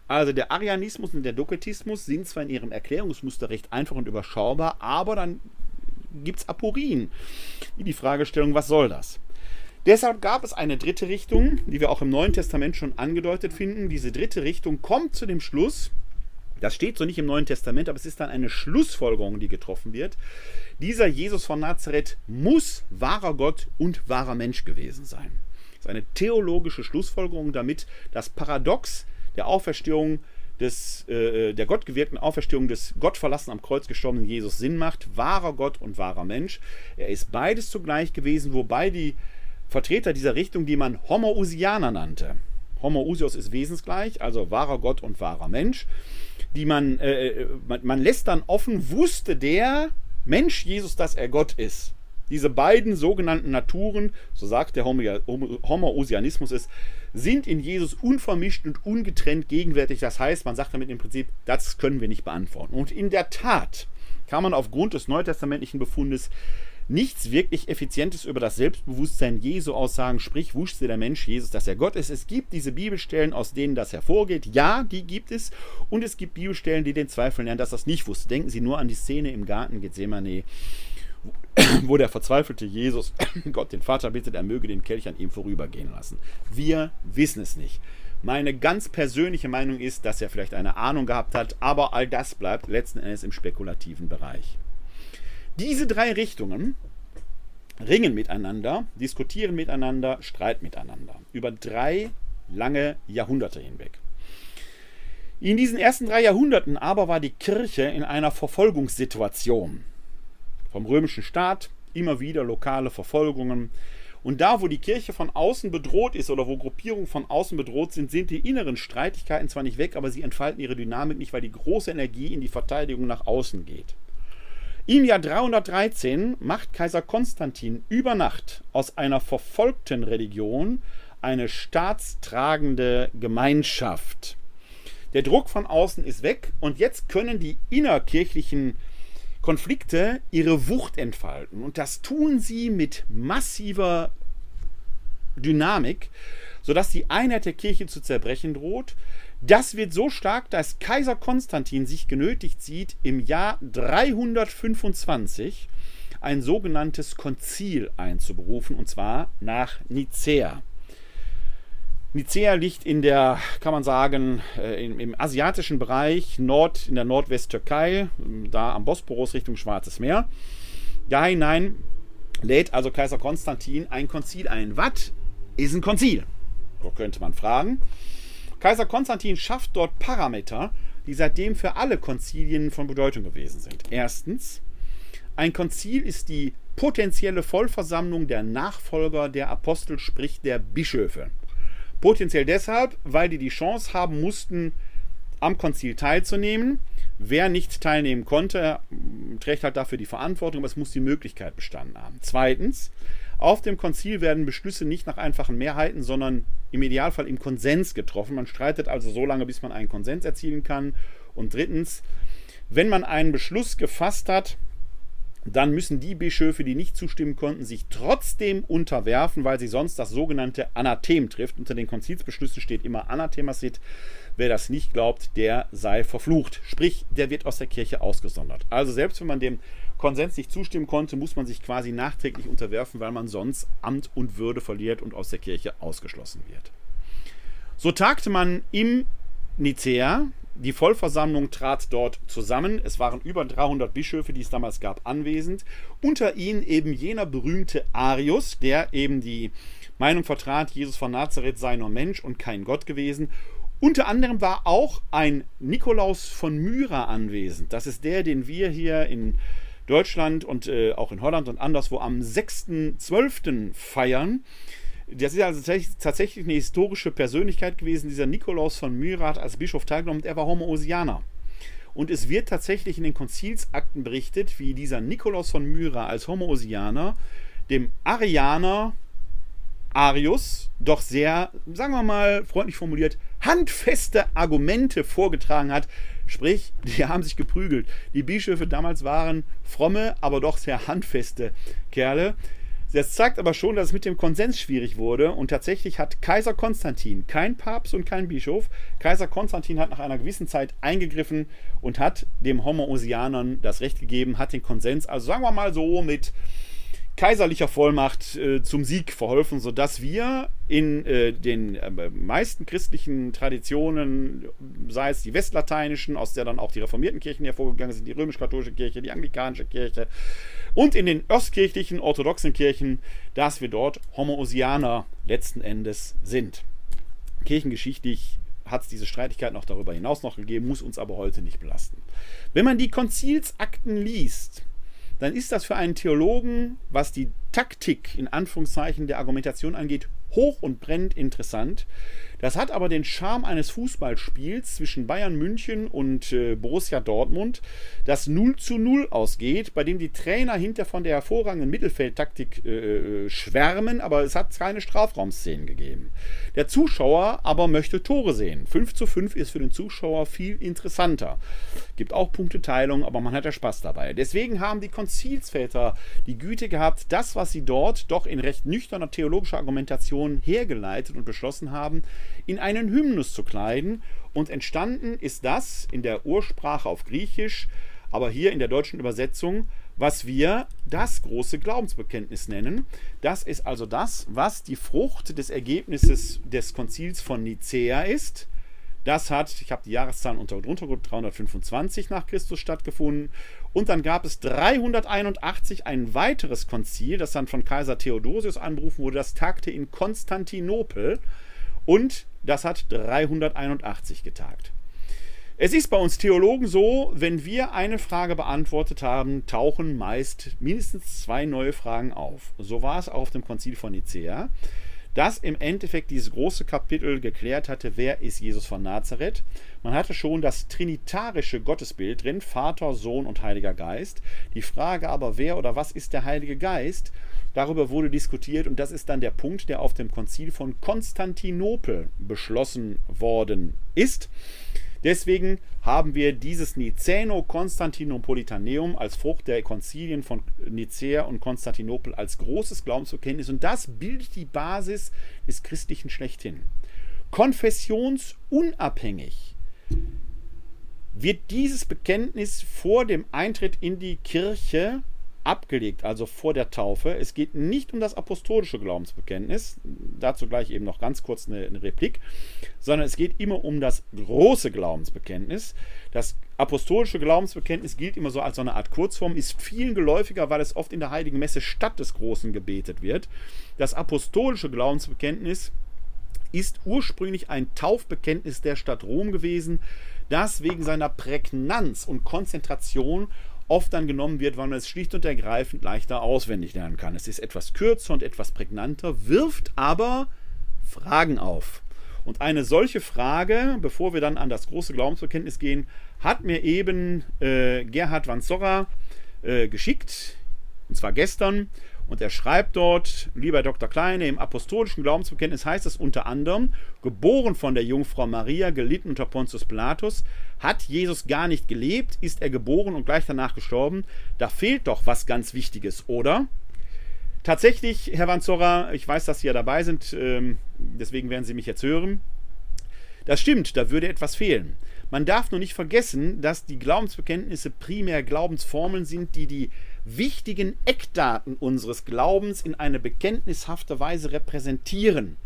Also der Arianismus und der Doketismus sind zwar in ihrem Erklärungsmuster recht einfach und überschaubar, aber dann gibt es Aporien. Die Fragestellung, was soll das? Deshalb gab es eine dritte Richtung, die wir auch im Neuen Testament schon angedeutet finden. Diese dritte Richtung kommt zu dem Schluss, das steht so nicht im Neuen Testament, aber es ist dann eine Schlussfolgerung, die getroffen wird. Dieser Jesus von Nazareth muss wahrer Gott und wahrer Mensch gewesen sein. Das ist eine theologische Schlussfolgerung, damit das Paradox der Auferstehung des, äh, der gottgewirkten Auferstehung des Gottverlassen am Kreuz gestorbenen Jesus Sinn macht. Wahrer Gott und wahrer Mensch. Er ist beides zugleich gewesen, wobei die Vertreter dieser Richtung, die man Homoousianer nannte, Homoousios ist wesensgleich, also wahrer Gott und wahrer Mensch, die man, äh, äh man, man lässt dann offen, wusste der Mensch Jesus, dass er Gott ist. Diese beiden sogenannten Naturen, so sagt der Homoousianismus ist, sind in Jesus unvermischt und ungetrennt gegenwärtig. Das heißt, man sagt damit im Prinzip, das können wir nicht beantworten. Und in der Tat kann man aufgrund des neutestamentlichen Befundes nichts wirklich Effizientes über das Selbstbewusstsein Jesu aussagen, sprich, wusste der Mensch Jesus, dass er Gott ist. Es gibt diese Bibelstellen, aus denen das hervorgeht. Ja, die gibt es. Und es gibt Bibelstellen, die den Zweifel lernen, dass das nicht wusste. Denken Sie nur an die Szene im Garten Gethsemane, *coughs* wo der verzweifelte Jesus *coughs* Gott den Vater bittet, er möge den Kelch an ihm vorübergehen lassen. Wir wissen es nicht. Meine ganz persönliche Meinung ist, dass er vielleicht eine Ahnung gehabt hat, aber all das bleibt letzten Endes im spekulativen Bereich. Diese drei Richtungen ringen miteinander, diskutieren miteinander, streiten miteinander. Über drei lange Jahrhunderte hinweg. In diesen ersten drei Jahrhunderten aber war die Kirche in einer Verfolgungssituation. Vom römischen Staat immer wieder lokale Verfolgungen. Und da, wo die Kirche von außen bedroht ist oder wo Gruppierungen von außen bedroht sind, sind die inneren Streitigkeiten zwar nicht weg, aber sie entfalten ihre Dynamik nicht, weil die große Energie in die Verteidigung nach außen geht. Im Jahr 313 macht Kaiser Konstantin über Nacht aus einer verfolgten Religion eine staatstragende Gemeinschaft. Der Druck von außen ist weg und jetzt können die innerkirchlichen Konflikte ihre Wucht entfalten. Und das tun sie mit massiver Dynamik, sodass die Einheit der Kirche zu zerbrechen droht, das wird so stark, dass Kaiser Konstantin sich genötigt sieht, im Jahr 325 ein sogenanntes Konzil einzuberufen, und zwar nach Nicäa. Nicäa liegt in der, kann man sagen, äh, im, im, asiatischen Bereich, Nord, in der Nordwesttürkei, da am Bosporus Richtung Schwarzes Meer. Da hinein lädt also Kaiser Konstantin ein Konzil ein. Was ist ein Konzil? So könnte man fragen. Kaiser Konstantin schafft dort Parameter, die seitdem für alle Konzilien von Bedeutung gewesen sind. Erstens, ein Konzil ist die potenzielle Vollversammlung der Nachfolger der Apostel, sprich der Bischöfe. Potenziell deshalb, weil die die Chance haben mussten, am Konzil teilzunehmen. Wer nicht teilnehmen konnte, trägt halt dafür die Verantwortung, aber es muss die Möglichkeit bestanden haben. Zweitens, auf dem Konzil werden Beschlüsse nicht nach einfachen Mehrheiten, sondern im Idealfall im Konsens getroffen. Man streitet also so lange, bis man einen Konsens erzielen kann. Und drittens, wenn man einen Beschluss gefasst hat, dann müssen die Bischöfe, die nicht zustimmen konnten, sich trotzdem unterwerfen, weil sie sonst das sogenannte Anathem trifft. Unter den Konzilsbeschlüssen steht immer Anathemasit. Wer das nicht glaubt, der sei verflucht. Sprich, der wird aus der Kirche ausgesondert. Also selbst wenn man dem Konsens nicht zustimmen konnte, muss man sich quasi nachträglich unterwerfen, weil man sonst Amt und Würde verliert und aus der Kirche ausgeschlossen wird. So tagte man im Nicäa. Die Vollversammlung trat dort zusammen. Es waren über 300 Bischöfe, die es damals gab, anwesend. Unter ihnen eben jener berühmte Arius, der eben die Meinung vertrat, Jesus von Nazareth sei nur Mensch und kein Gott gewesen. Unter anderem war auch ein Nikolaus von Myra anwesend. Das ist der, den wir hier in Deutschland und äh, auch in Holland und anderswo am 6.12. feiern. Das ist also tatsächlich eine historische Persönlichkeit gewesen. Dieser Nikolaus von Myra hat als Bischof teilgenommen und er war Homoousianer. Und es wird tatsächlich in den Konzilsakten berichtet, wie dieser Nikolaus von Myra als Homoousianer dem Arianer Arius doch sehr, sagen wir mal freundlich formuliert, handfeste Argumente vorgetragen hat. Sprich, *laughs* die haben sich geprügelt. Die Bischöfe damals waren fromme, aber doch sehr handfeste Kerle. Das zeigt aber schon, dass es mit dem Konsens schwierig wurde und tatsächlich hat Kaiser Konstantin, kein Papst und kein Bischof, Kaiser Konstantin hat nach einer gewissen Zeit eingegriffen und hat dem Homoousianern das Recht gegeben, hat den Konsens, also sagen wir mal so mit kaiserlicher Vollmacht äh, zum Sieg verholfen, sodass wir in äh, den äh, meisten christlichen Traditionen, sei es die westlateinischen, aus der dann auch die reformierten Kirchen hervorgegangen sind, die römisch-katholische Kirche, die anglikanische Kirche und in den ostkirchlichen orthodoxen Kirchen, dass wir dort Homoousianer letzten Endes sind. Kirchengeschichtlich hat es diese Streitigkeit noch darüber hinaus noch gegeben, muss uns aber heute nicht belasten. Wenn man die Konzilsakten liest, dann ist das für einen Theologen, was die Taktik in Anführungszeichen der Argumentation angeht, hoch und brennend interessant. Das hat aber den Charme eines Fußballspiels zwischen Bayern München und äh, Borussia Dortmund, das 0 zu 0 ausgeht, bei dem die Trainer hinter von der hervorragenden Mittelfeldtaktik äh, äh, schwärmen, aber es hat keine Strafraumszenen gegeben. Der Zuschauer aber möchte Tore sehen. 5 zu 5 ist für den Zuschauer viel interessanter. Gibt auch Punkteteilung, aber man hat ja Spaß dabei. Deswegen haben die Konzilsväter die Güte gehabt, das, was sie dort doch in recht nüchterner theologischer Argumentation hergeleitet und beschlossen haben, in einen Hymnus zu kleiden. Und entstanden ist das in der Ursprache auf Griechisch, aber hier in der deutschen Übersetzung, was wir das große Glaubensbekenntnis nennen. Das ist also das, was die Frucht des Ergebnisses des Konzils von Nicäa ist. Das hat, ich habe die Jahreszahlen unter Untergrund 325 nach Christus stattgefunden. Und dann gab es 381 ein weiteres Konzil, das dann von Kaiser Theodosius anberufen wurde. Das tagte in Konstantinopel. Und das hat 381 getagt. Es ist bei uns Theologen so, wenn wir eine Frage beantwortet haben, tauchen meist mindestens zwei neue Fragen auf. So war es auf dem Konzil von Nicea, das im Endeffekt dieses große Kapitel geklärt hatte, wer ist Jesus von Nazareth. Man hatte schon das trinitarische Gottesbild drin, Vater, Sohn und Heiliger Geist. Die Frage aber, wer oder was ist der Heilige Geist, Darüber wurde diskutiert und das ist dann der Punkt, der auf dem Konzil von Konstantinopel beschlossen worden ist. Deswegen haben wir dieses Nicäno-Konstantinopolitaneum als Frucht der Konzilien von Nicäa und Konstantinopel als großes Glaubensbekenntnis und das bildet die Basis des Christlichen schlechthin. Konfessionsunabhängig wird dieses Bekenntnis vor dem Eintritt in die Kirche abgelegt, also vor der Taufe. Es geht nicht um das apostolische Glaubensbekenntnis, dazu gleich eben noch ganz kurz eine, eine, Replik, sondern es geht immer um das große Glaubensbekenntnis. Das apostolische Glaubensbekenntnis gilt immer so als so eine Art Kurzform, ist vielen geläufiger, weil es oft in der Heiligen Messe statt des Großen gebetet wird. Das apostolische Glaubensbekenntnis ist ursprünglich ein Taufbekenntnis der Stadt Rom gewesen, das wegen seiner Prägnanz und Konzentration oft dann genommen wird, weil man es schlicht und ergreifend leichter auswendig lernen kann. Es ist etwas kürzer und etwas prägnanter, wirft aber Fragen auf. Und eine solche Frage, bevor wir dann an das große Glaubensbekenntnis gehen, hat mir eben äh, Gerhard van Zorra äh, geschickt, und zwar gestern. Und er schreibt dort, lieber Dr. Kleine, im apostolischen Glaubensbekenntnis heißt es unter anderem, geboren von der Jungfrau Maria, gelitten unter Pontius Pilatus, hat Jesus gar nicht gelebt, ist er geboren und gleich danach gestorben. Da fehlt doch was ganz Wichtiges, oder? Tatsächlich, Herr Vanzora, ich weiß, dass Sie ja dabei sind, ähm, deswegen werden Sie mich jetzt hören. Das stimmt, da würde etwas fehlen. Man darf nur nicht vergessen, dass die Glaubensbekenntnisse primär Glaubensformeln sind, die die wichtigen Eckdaten unseres Glaubens in eine bekenntnishafte Weise repräsentieren.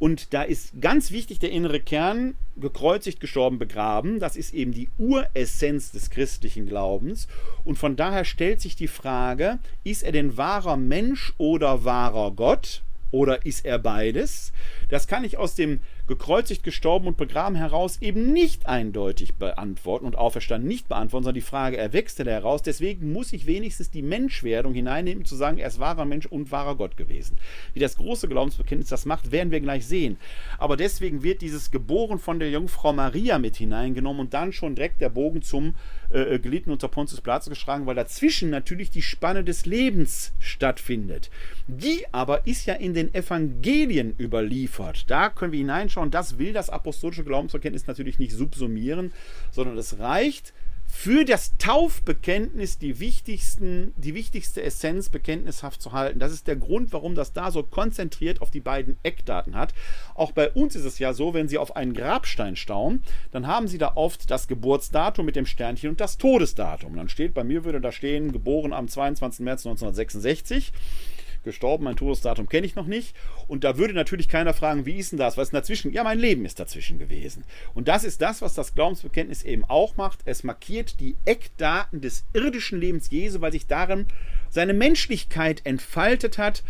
Und da ist ganz wichtig der innere Kern, gekreuzigt, gestorben, begraben. Das ist eben die Uressenz des christlichen Glaubens. Und von daher stellt sich die Frage, ist er denn wahrer Mensch oder wahrer Gott? Oder ist er beides? Das kann ich aus dem gekreuzigt, gestorben und begraben heraus eben nicht eindeutig beantworten und auferstanden nicht beantworten, sondern die Frage erwächste da heraus. Deswegen muss ich wenigstens die Menschwerdung hineinnehmen, zu sagen, er ist wahrer Mensch und wahrer Gott gewesen. Wie das große Glaubensbekenntnis das macht, werden wir gleich sehen. Aber deswegen wird dieses Geboren von der Jungfrau Maria mit hineingenommen und dann schon direkt der Bogen zum äh, äh gelitten unter Pontius Pilatus geschlagen, weil dazwischen natürlich die Spanne des Lebens stattfindet. Die aber ist ja in den Evangelien überliefert. Da können wir hineinschauen. Das will das apostolische Glaubensbekenntnis natürlich nicht subsumieren, sondern es reicht für das Taufbekenntnis die, wichtigsten, die wichtigste Essenz bekenntnishaft zu halten. Das ist der Grund, warum das da so konzentriert auf die beiden Eckdaten hat. Auch bei uns ist es ja so, wenn Sie auf einen Grabstein staunen, dann haben Sie da oft das Geburtsdatum mit dem Sternchen und das Todesdatum. Dann steht, bei mir würde da stehen, geboren am 22. März 1966 gestorben, mein Todesdatum kenne ich noch nicht. Und da würde natürlich keiner fragen, wie ist denn das? Was ist dazwischen? Ja, mein Leben ist dazwischen gewesen. Und das ist das, was das Glaubensbekenntnis eben auch macht. Es markiert die Eckdaten des irdischen Lebens Jesu, weil sich darin seine Menschlichkeit entfaltet hat,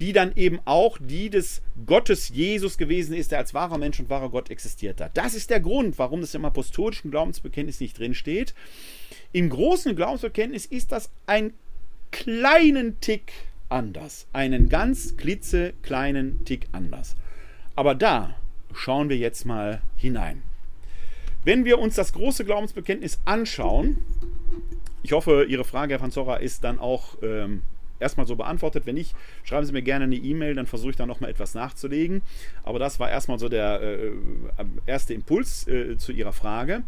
die dann eben auch die des Gottes Jesus gewesen ist, der als wahrer Mensch und wahrer Gott existiert hat. Das ist der Grund, warum das im apostolischen Glaubensbekenntnis nicht drin steht. Im großen Glaubensbekenntnis ist das ein kleinen Tick anders. Einen ganz klitzekleinen Tick anders. Aber da, schauen wir jetzt mal hinein. Wenn wir uns das große Glaubensbekenntnis anschauen, ich hoffe, Ihre Frage, Herr Van Zorra, ist dann auch ähm, erstmal so beantwortet. Wenn nicht, schreiben Sie mir gerne eine E-Mail, dann versuche ich da nochmal etwas nachzulegen. Aber das war erstmal so der äh, erste Impuls äh, zu Ihrer Frage.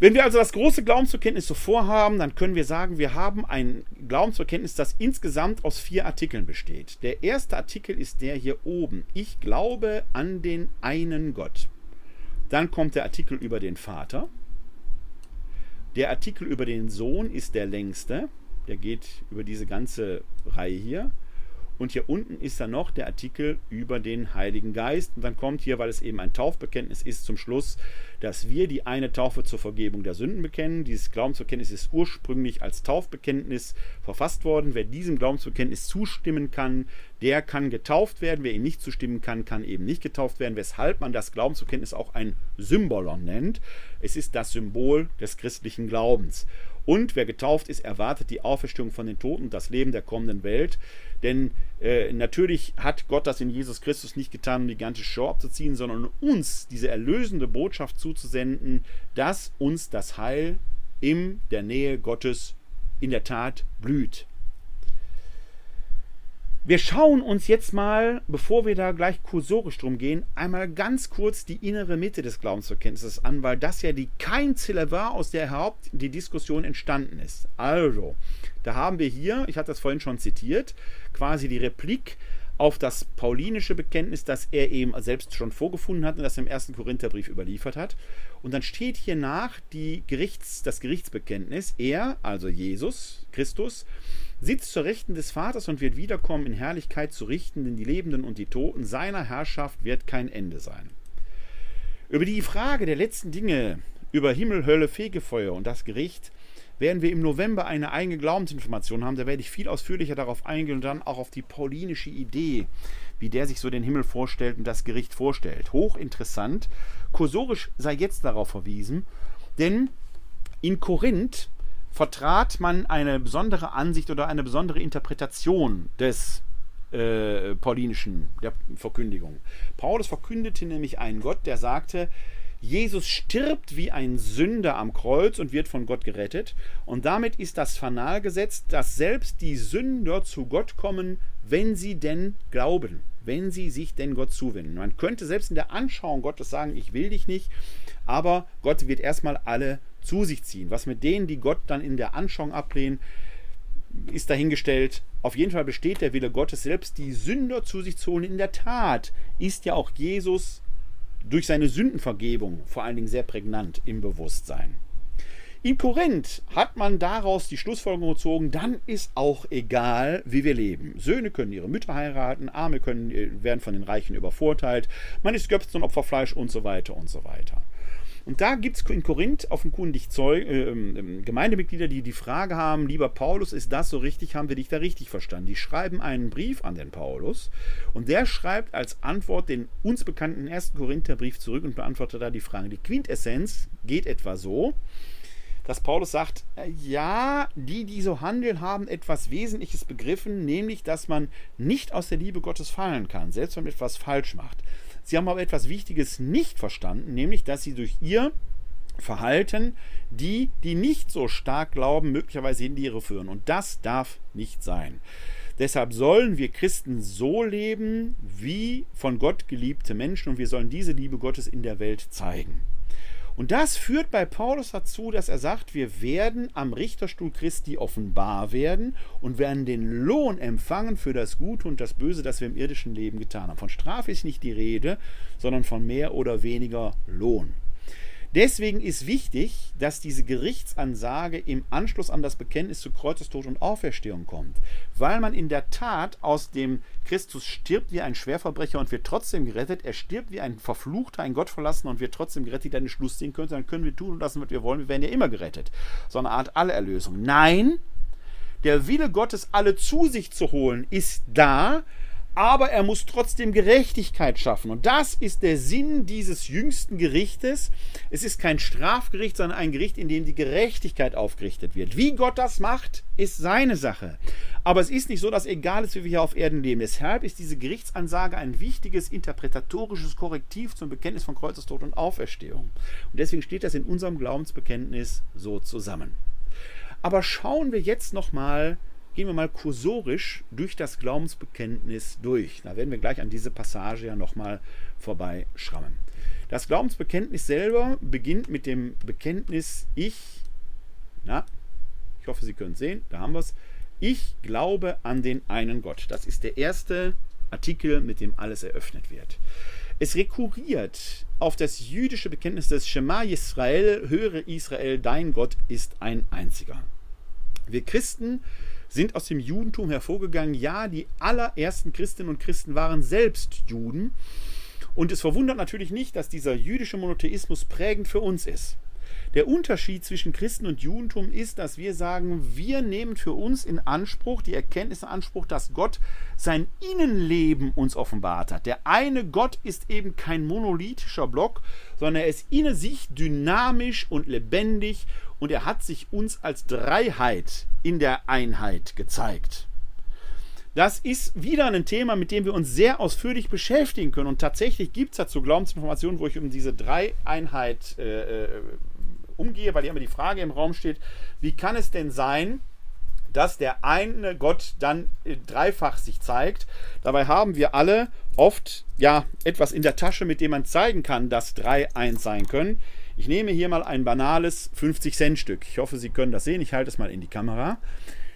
Wenn wir also das große Glaubensbekenntnis so vorhaben, dann können wir sagen, wir haben ein Glaubensbekenntnis, das insgesamt aus vier Artikeln besteht. Der erste Artikel ist der hier oben. Ich glaube an den einen Gott. Dann kommt der Artikel über den Vater. Der Artikel über den Sohn ist der längste. Der geht über diese ganze Reihe hier. Und hier unten ist dann noch der Artikel über den Heiligen Geist. Und dann kommt hier, weil es eben ein Taufbekenntnis ist, zum Schluss, dass wir die eine Taufe zur Vergebung der Sünden bekennen. Dieses Glaubensbekenntnis ist ursprünglich als Taufbekenntnis verfasst worden. Wer diesem Glaubensbekenntnis zustimmen kann, der kann getauft werden. Wer ihm nicht zustimmen kann, kann eben nicht getauft werden. Weshalb man das Glaubensbekenntnis auch ein Symbolon nennt. Es ist das Symbol des christlichen Glaubens. Und wer getauft ist, erwartet die Auferstehung von den Toten, das Leben der kommenden Welt. Denn äh, natürlich hat Gott das in Jesus Christus nicht getan, um die ganze Show abzuziehen, sondern um uns diese erlösende Botschaft zuzusenden, dass uns das Heil in der Nähe Gottes in der Tat blüht. Wir schauen uns jetzt mal, bevor wir da gleich kursorisch drum gehen, einmal ganz kurz die innere Mitte des Glaubensverkenntnisses an, weil das ja die Keimzelle war, aus der überhaupt die Diskussion entstanden ist. Also, da haben wir hier, ich hatte das vorhin schon zitiert, quasi die Replik auf das paulinische Bekenntnis, das er eben selbst schon vorgefunden hat und das er im ersten Korintherbrief überliefert hat. Und dann steht hier nach die Gerichts, das Gerichtsbekenntnis. Er, also Jesus Christus, sitzt zur Rechten des Vaters und wird wiederkommen in Herrlichkeit zu richten, denn die Lebenden und die Toten seiner Herrschaft wird kein Ende sein. Über die Frage der letzten Dinge, über Himmel, Hölle, Fegefeuer und das Gericht, werden wir im November eine eigene Glaubensinformation haben. Da werde ich viel ausführlicher darauf eingehen und dann auch auf die paulinische Idee, wie der sich so den Himmel vorstellt und das Gericht vorstellt. Hochinteressant. Kursorisch sei jetzt darauf verwiesen, denn in Korinth vertrat man eine besondere Ansicht oder eine besondere Interpretation des äh, paulinischen, der Verkündigung. Paulus verkündete nämlich einen Gott, der sagte, Jesus stirbt wie ein Sünder am Kreuz und wird von Gott gerettet. Und damit ist das Fanal gesetzt, dass selbst die Sünder zu Gott kommen, wenn sie denn glauben, wenn sie sich denn Gott zuwenden. Man könnte selbst in der Anschauung Gottes sagen, ich will dich nicht, aber Gott wird erstmal alle zu sich ziehen. Was mit denen, die Gott dann in der Anschauung ablehnen, ist dahingestellt. Auf jeden Fall besteht der Wille Gottes selbst, die Sünder zu sich zu holen. In der Tat ist ja auch Jesus durch seine Sündenvergebung vor allen Dingen sehr prägnant im Bewusstsein. In Korinth hat man daraus die Schlussfolgerung gezogen, dann ist auch egal, wie wir leben. Söhne können ihre Mütter heiraten, Arme können, äh, werden von den Reichen übervorteilt, man ist Göpsen und Opferfleisch und so weiter und so weiter. Und da gibt es in Korinth offenkundig Zeug, äh, äh, Gemeindemitglieder, die die Frage haben, lieber Paulus, ist das so richtig, haben wir dich da richtig verstanden? Die schreiben einen Brief an den Paulus und der schreibt als Antwort den uns bekannten ersten Korintherbrief zurück und beantwortet da die Frage. Die Quintessenz geht etwa so, dass Paulus sagt, äh, ja, die, die so handeln, haben etwas Wesentliches begriffen, nämlich, dass man nicht aus der Liebe Gottes fallen kann, selbst wenn man etwas falsch macht. Sie haben aber etwas Wichtiges nicht verstanden, nämlich dass sie durch ihr Verhalten die, die nicht so stark glauben, möglicherweise in die Irre führen. Und das darf nicht sein. Deshalb sollen wir Christen so leben wie von Gott geliebte Menschen und wir sollen diese Liebe Gottes in der Welt zeigen. Und das führt bei Paulus dazu, dass er sagt, wir werden am Richterstuhl Christi offenbar werden und werden den Lohn empfangen für das Gute und das Böse, das wir im irdischen Leben getan haben. Von Strafe ist nicht die Rede, sondern von mehr oder weniger Lohn. Deswegen ist wichtig, dass diese Gerichtsansage im Anschluss an das Bekenntnis zu Kreuzestod und Auferstehung kommt, weil man in der Tat aus dem Christus stirbt wie ein Schwerverbrecher und wird trotzdem gerettet, er stirbt wie ein Verfluchter, ein Gottverlassener und wird trotzdem gerettet, einen Schluss ziehen könnte, dann können wir tun und lassen, was wir wollen, wir werden ja immer gerettet. So eine Art Allerlösung. Nein, der Wille Gottes, alle zu sich zu holen, ist da, aber er muss trotzdem Gerechtigkeit schaffen. Und das ist der Sinn dieses jüngsten Gerichtes. Es ist kein Strafgericht, sondern ein Gericht, in dem die Gerechtigkeit aufgerichtet wird. Wie Gott das macht, ist seine Sache. Aber es ist nicht so, dass egal ist, wie wir hier auf Erden leben. Deshalb ist diese Gerichtsansage ein wichtiges interpretatorisches Korrektiv zum Bekenntnis von Kreuzestod und Auferstehung. Und deswegen steht das in unserem Glaubensbekenntnis so zusammen. Aber schauen wir jetzt nochmal gehen wir mal kursorisch durch das Glaubensbekenntnis durch. Da werden wir gleich an diese Passage ja nochmal vorbeischrammen. Das Glaubensbekenntnis selber beginnt mit dem Bekenntnis Ich, na, ich hoffe, Sie können es sehen, da haben wir es. Ich glaube an den einen Gott. Das ist der erste Artikel, mit dem alles eröffnet wird. Es rekurriert auf das jüdische Bekenntnis des Shema Israel, höre Israel, dein Gott ist ein einziger. Wir Christen sind aus dem Judentum hervorgegangen. Ja, die allerersten Christinnen und Christen waren selbst Juden. Und es verwundert natürlich nicht, dass dieser jüdische Monotheismus prägend für uns ist. Der Unterschied zwischen Christen und Judentum ist, dass wir sagen, wir nehmen für uns in Anspruch, die Erkenntnis in Anspruch, dass Gott sein Innenleben uns offenbart hat. Der eine Gott ist eben kein monolithischer Block, sondern er ist in sich dynamisch und lebendig und er hat sich uns als Dreiheit in der Einheit gezeigt. Das ist wieder ein Thema, mit dem wir uns sehr ausführlich beschäftigen können. Und tatsächlich gibt es dazu Glaubensinformationen, wo ich um diese Dreieinheit äh, äh, umgehe, weil hier immer die Frage im Raum steht, wie kann es denn sein, dass der eine Gott dann äh, dreifach sich zeigt. Dabei haben wir alle oft ja etwas in der Tasche, mit dem man zeigen kann, dass drei eins sein können. Ich nehme hier mal ein banales 50-Cent-Stück. Ich hoffe, Sie können das sehen. Ich halte es mal in die Kamera.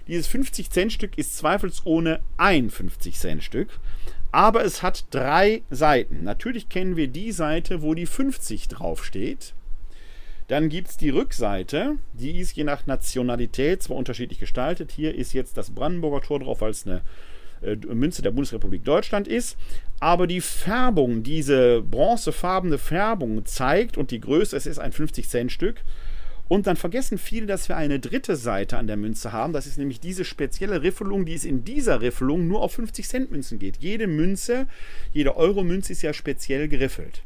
Dieses 50-Cent-Stück ist zweifelsohne ein 50-Cent-Stück, aber es hat drei Seiten. Natürlich kennen wir die Seite, wo die 50 draufsteht. Dann gibt es die Rückseite, die ist je nach Nationalität zwar unterschiedlich gestaltet. Hier ist jetzt das Brandenburger Tor drauf, weil es eine Münze der Bundesrepublik Deutschland ist. Aber die Färbung, diese bronzefarbene Färbung zeigt und die Größe, es ist ein 50-Cent-Stück. Und dann vergessen viele, dass wir eine dritte Seite an der Münze haben. Das ist nämlich diese spezielle Riffelung, die es in dieser Riffelung nur auf 50 Cent Münzen geht. Jede Münze, jede Euro-Münze ist ja speziell geriffelt.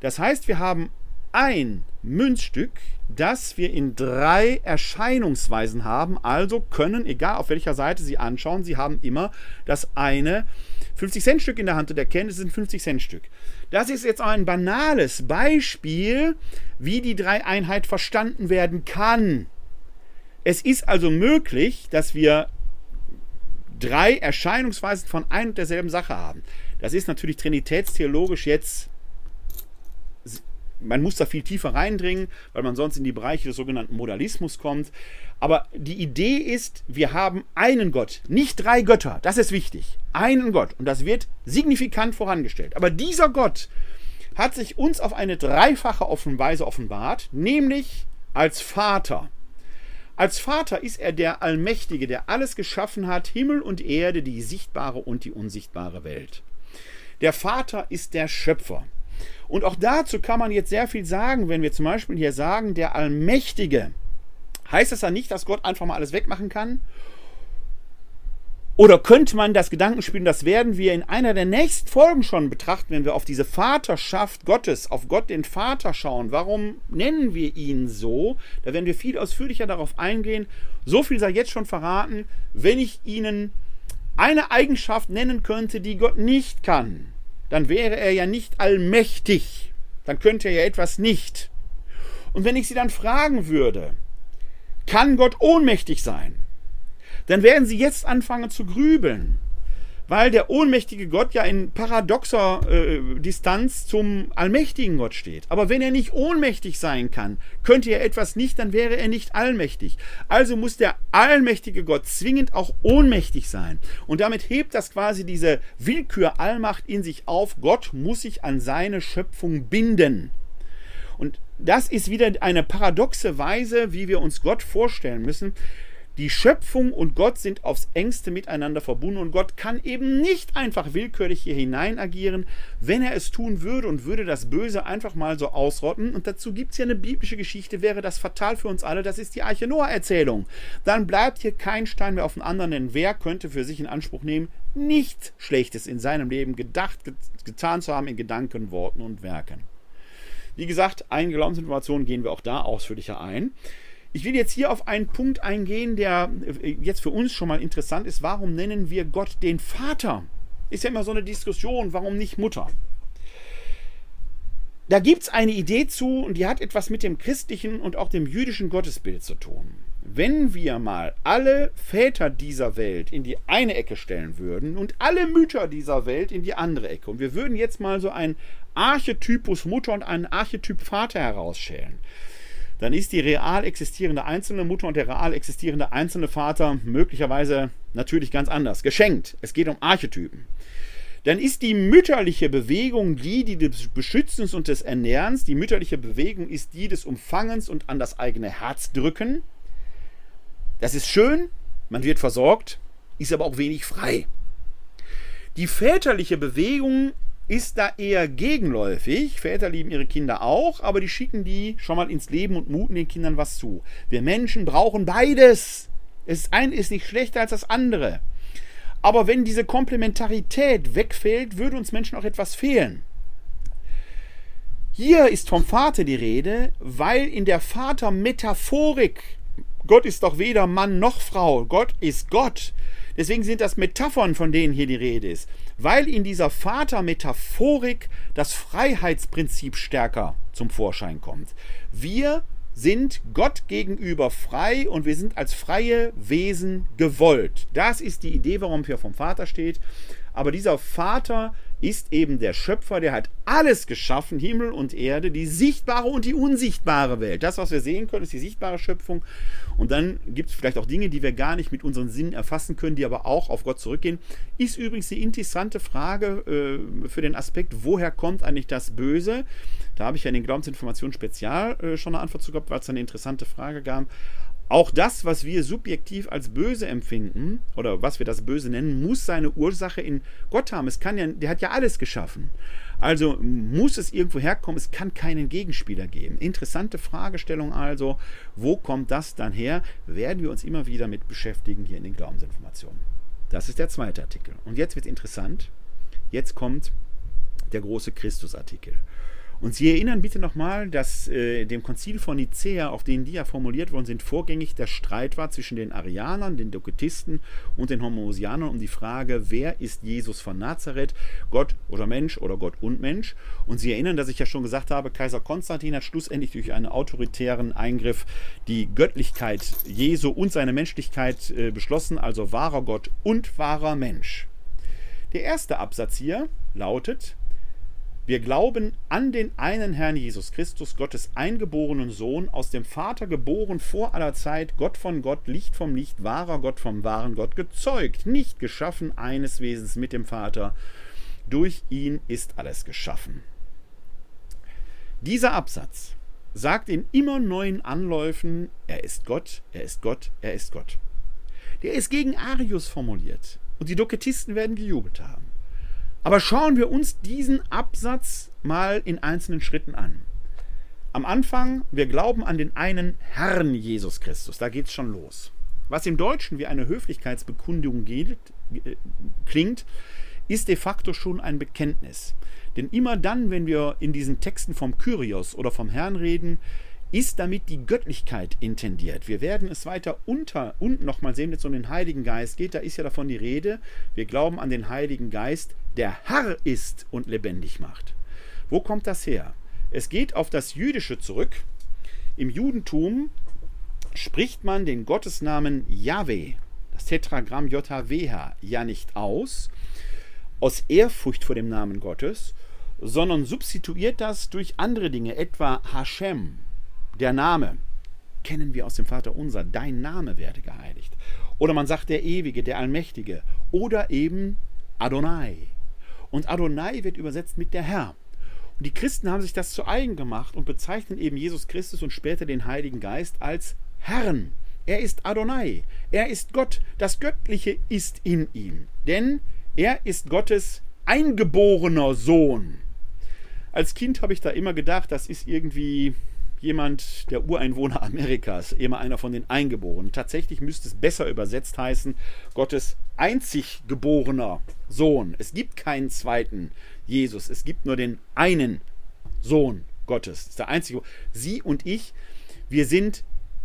Das heißt, wir haben ein Münzstück, das wir in drei Erscheinungsweisen haben. Also können, egal auf welcher Seite Sie anschauen, Sie haben immer das eine 50-Cent-Stück in der Hand und erkennen, es ist ein 50-Cent-Stück. Das ist jetzt ein banales Beispiel, wie die Dreieinheit verstanden werden kann. Es ist also möglich, dass wir drei Erscheinungsweisen von ein und derselben Sache haben. Das ist natürlich trinitätstheologisch jetzt man muss da viel tiefer reindringen, weil man sonst in die Bereiche des sogenannten Modalismus kommt. Aber die Idee ist, wir haben einen Gott, nicht drei Götter. Das ist wichtig. Einen Gott. Und das wird signifikant vorangestellt. Aber dieser Gott hat sich uns auf eine dreifache Weise offenbart, nämlich als Vater. Als Vater ist er der Allmächtige, der alles geschaffen hat, Himmel und Erde, die sichtbare und die unsichtbare Welt. Der Vater ist der Schöpfer. Und auch dazu kann man jetzt sehr viel sagen, wenn wir zum Beispiel hier sagen, der Allmächtige. Heißt das ja nicht, dass Gott einfach mal alles wegmachen kann? Oder könnte man das Gedankenspiel, das werden wir in einer der nächsten Folgen schon betrachten, wenn wir auf diese Vaterschaft Gottes, auf Gott den Vater schauen. Warum nennen wir ihn so? Da werden wir viel ausführlicher darauf eingehen. So viel sei jetzt schon verraten, wenn ich Ihnen eine Eigenschaft nennen könnte, die Gott nicht kann dann wäre er ja nicht allmächtig. Dann könnte er ja etwas nicht. Und wenn ich Sie dann fragen würde, kann Gott ohnmächtig sein? Dann werden Sie jetzt anfangen zu grübeln weil der ohnmächtige Gott ja in paradoxer äh, Distanz zum allmächtigen Gott steht. Aber wenn er nicht ohnmächtig sein kann, könnte er etwas nicht, dann wäre er nicht allmächtig. Also muss der allmächtige Gott zwingend auch ohnmächtig sein. Und damit hebt das quasi diese Willkür Allmacht in sich auf. Gott muss sich an seine Schöpfung binden. Und das ist wieder eine paradoxe Weise, wie wir uns Gott vorstellen müssen. Die Schöpfung und Gott sind aufs engste miteinander verbunden und Gott kann eben nicht einfach willkürlich hier hinein agieren. Wenn er es tun würde und würde das Böse einfach mal so ausrotten, und dazu gibt es ja eine biblische Geschichte, wäre das fatal für uns alle, das ist die Arche Noah-Erzählung. Dann bleibt hier kein Stein mehr auf den anderen, denn wer könnte für sich in Anspruch nehmen, nichts Schlechtes in seinem Leben gedacht, getan zu haben in Gedanken, Worten und Werken. Wie gesagt, eine Glaubensinformation gehen wir auch da ausführlicher ein. Ich will jetzt hier auf einen Punkt eingehen, der äh, jetzt für uns schon mal interessant ist. Warum nennen wir Gott den Vater? Ist ja immer so eine Diskussion, warum nicht Mutter? Da gibt es eine Idee zu und die hat etwas mit dem christlichen und auch dem jüdischen Gottesbild zu tun. Wenn wir mal alle Väter dieser Welt in die eine Ecke stellen würden und alle Mütter dieser Welt in die andere Ecke und wir würden jetzt mal so einen Archetypus Mutter und einen Archetyp Vater herausschälen, dann ist die real existierende einzelne Mutter und der real existierende einzelne Vater möglicherweise natürlich ganz anders. Geschenkt. Es geht um Archetypen. Dann ist die mütterliche Bewegung die, die des Beschützens und des Ernährens. Die mütterliche Bewegung ist die des Umfangens und an das eigene Herz drücken. Das ist schön, man wird versorgt, ist aber auch wenig frei. Die väterliche Bewegung ist da eher gegenläufig. Väter lieben ihre Kinder auch, aber die schicken die schon mal ins Leben und muten den Kindern was zu. Wir Menschen brauchen beides. Das eine ist nicht schlechter als das andere. Aber wenn diese Komplementarität wegfällt, würde uns Menschen auch etwas fehlen. Hier ist vom Vater die Rede, weil in der Vater-Metaphorik, Gott ist doch weder Mann noch Frau, Gott ist Gott, Deswegen sind das Metaphern, von denen hier die Rede ist, weil in dieser Vater-Metaphorik das Freiheitsprinzip stärker zum Vorschein kommt. Wir sind Gott gegenüber frei und wir sind als freie Wesen gewollt. Das ist die Idee, warum hier vom Vater steht. Aber dieser Vater ist eben der Schöpfer, der hat alles geschaffen, Himmel und Erde, die sichtbare und die unsichtbare Welt. Das, was wir sehen können, ist die sichtbare Schöpfung. Und dann gibt es vielleicht auch Dinge, die wir gar nicht mit unseren Sinnen erfassen können, die aber auch auf Gott zurückgehen. Ist übrigens die interessante Frage äh, für den Aspekt, woher kommt eigentlich das Böse? Da habe ich ja in den Glaubensinformationen Spezial äh, schon eine Antwort zu gehabt, weil es eine interessante Frage gab. Auch das, was wir subjektiv als böse empfinden oder was wir das Böse nennen, muss seine Ursache in Gott haben. Es kann ja, der hat ja alles geschaffen. Also muss es irgendwo herkommen, es kann keinen Gegenspieler geben. Interessante Fragestellung also, wo kommt das dann her? Werden wir uns immer wieder mit beschäftigen hier in den Glaubensinformationen. Das ist der zweite Artikel. Und jetzt wird es interessant. Jetzt kommt der große Christusartikel. Und Sie erinnern bitte nochmal, dass äh, dem Konzil von Nicea, auf den die ja formuliert worden sind, vorgängig der Streit war zwischen den Arianern, den Doketisten und den Homosianern um die Frage, wer ist Jesus von Nazareth, Gott oder Mensch oder Gott und Mensch. Und Sie erinnern, dass ich ja schon gesagt habe, Kaiser Konstantin hat schlussendlich durch einen autoritären Eingriff die Göttlichkeit Jesu und seine Menschlichkeit äh, beschlossen, also wahrer Gott und wahrer Mensch. Der erste Absatz hier lautet, wir glauben an den einen Herrn Jesus Christus, Gottes eingeborenen Sohn, aus dem Vater geboren vor aller Zeit, Gott von Gott, Licht vom Licht, wahrer Gott vom wahren Gott, gezeugt, nicht geschaffen eines Wesens mit dem Vater. Durch ihn ist alles geschaffen. Dieser Absatz sagt in immer neuen Anläufen, er ist Gott, er ist Gott, er ist Gott. Der ist gegen Arius formuliert und die Doketisten werden gejubelt haben. Aber schauen wir uns diesen Absatz mal in einzelnen Schritten an. Am Anfang, wir glauben an den einen Herrn Jesus Christus. Da geht es schon los. Was im Deutschen wie eine Höflichkeitsbekundung geht, äh, klingt, ist de facto schon ein Bekenntnis. Denn immer dann, wenn wir in diesen Texten vom Kyrios oder vom Herrn reden, ist damit die Göttlichkeit intendiert. Wir werden es weiter unter und nochmal sehen, wenn es um den Heiligen Geist geht. Da ist ja davon die Rede. Wir glauben an den Heiligen Geist, der Herr ist und lebendig macht. Wo kommt das her? Es geht auf das Jüdische zurück. Im Judentum spricht man den Gottesnamen Yahweh, das Tetragramm JHWH, ja nicht aus, aus Ehrfurcht vor dem Namen Gottes, sondern substituiert das durch andere Dinge, etwa Hashem, der Name kennen wir aus dem Vater unser, dein Name werde geheiligt. Oder man sagt der Ewige, der Allmächtige. Oder eben Adonai. Und Adonai wird übersetzt mit der Herr. Und die Christen haben sich das zu eigen gemacht und bezeichnen eben Jesus Christus und später den Heiligen Geist als Herrn. Er ist Adonai. Er ist Gott. Das Göttliche ist in ihm. Denn er ist Gottes eingeborener Sohn. Als Kind habe ich da immer gedacht, das ist irgendwie jemand, der Ureinwohner Amerikas, immer einer von den Eingeborenen. Tatsächlich müsste es besser übersetzt heißen, Gottes einzig geborener Sohn. Es gibt keinen zweiten Jesus, es gibt nur den einen Sohn Gottes. Das ist der einzige. Sie und ich, wir sind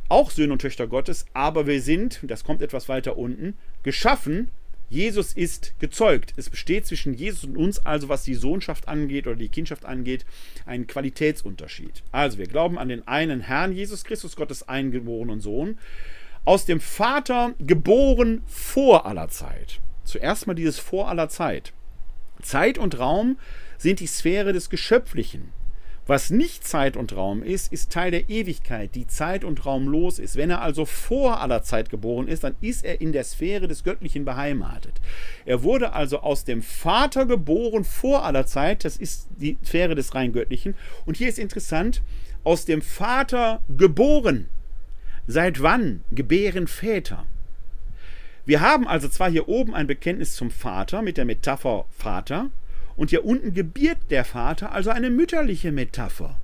auch Söhne und Töchter Gottes, aber wir sind, das kommt etwas weiter unten, geschaffen Jesus ist gezeugt. Es besteht zwischen Jesus und uns also, was die Sohnschaft angeht oder die Kindschaft angeht, ein Qualitätsunterschied. Also wir glauben an den einen Herrn Jesus Christus, Gottes eingeborenen Sohn, aus dem Vater geboren vor aller Zeit. Zuerst mal dieses vor aller Zeit. Zeit und Raum sind die Sphäre des Geschöpflichen. Was nicht Zeit und Raum ist, ist Teil der Ewigkeit, die Zeit und Raum los ist. Wenn er also vor aller Zeit geboren ist, dann ist er in der Sphäre des Göttlichen beheimatet. Er wurde also aus dem Vater geboren vor aller Zeit, das ist die Sphäre des rein Göttlichen. Und hier ist interessant, aus dem Vater geboren. Seit wann gebären Väter? Wir haben also zwar hier oben ein Bekenntnis zum Vater mit der Metapher Vater, und hier unten gebiert der Vater, also eine mütterliche Metapher.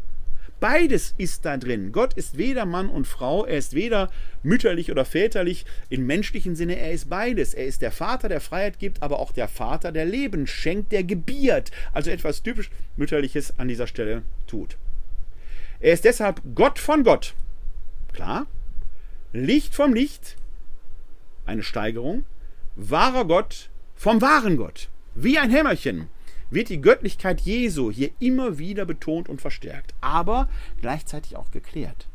Beides ist da drin. Gott ist weder Mann und Frau, er ist weder mütterlich oder väterlich im menschlichen Sinne, er ist beides. Er ist der Vater, der Freiheit gibt, aber auch der Vater, der Leben schenkt, der gebiert, also etwas typisch mütterliches an dieser Stelle tut. Er ist deshalb Gott von Gott. Klar. Licht vom Licht, eine Steigerung. Wahrer Gott vom wahren Gott. Wie ein Hämmerchen wird die Göttlichkeit Jesu hier immer wieder betont und verstärkt, aber gleichzeitig auch geklärt.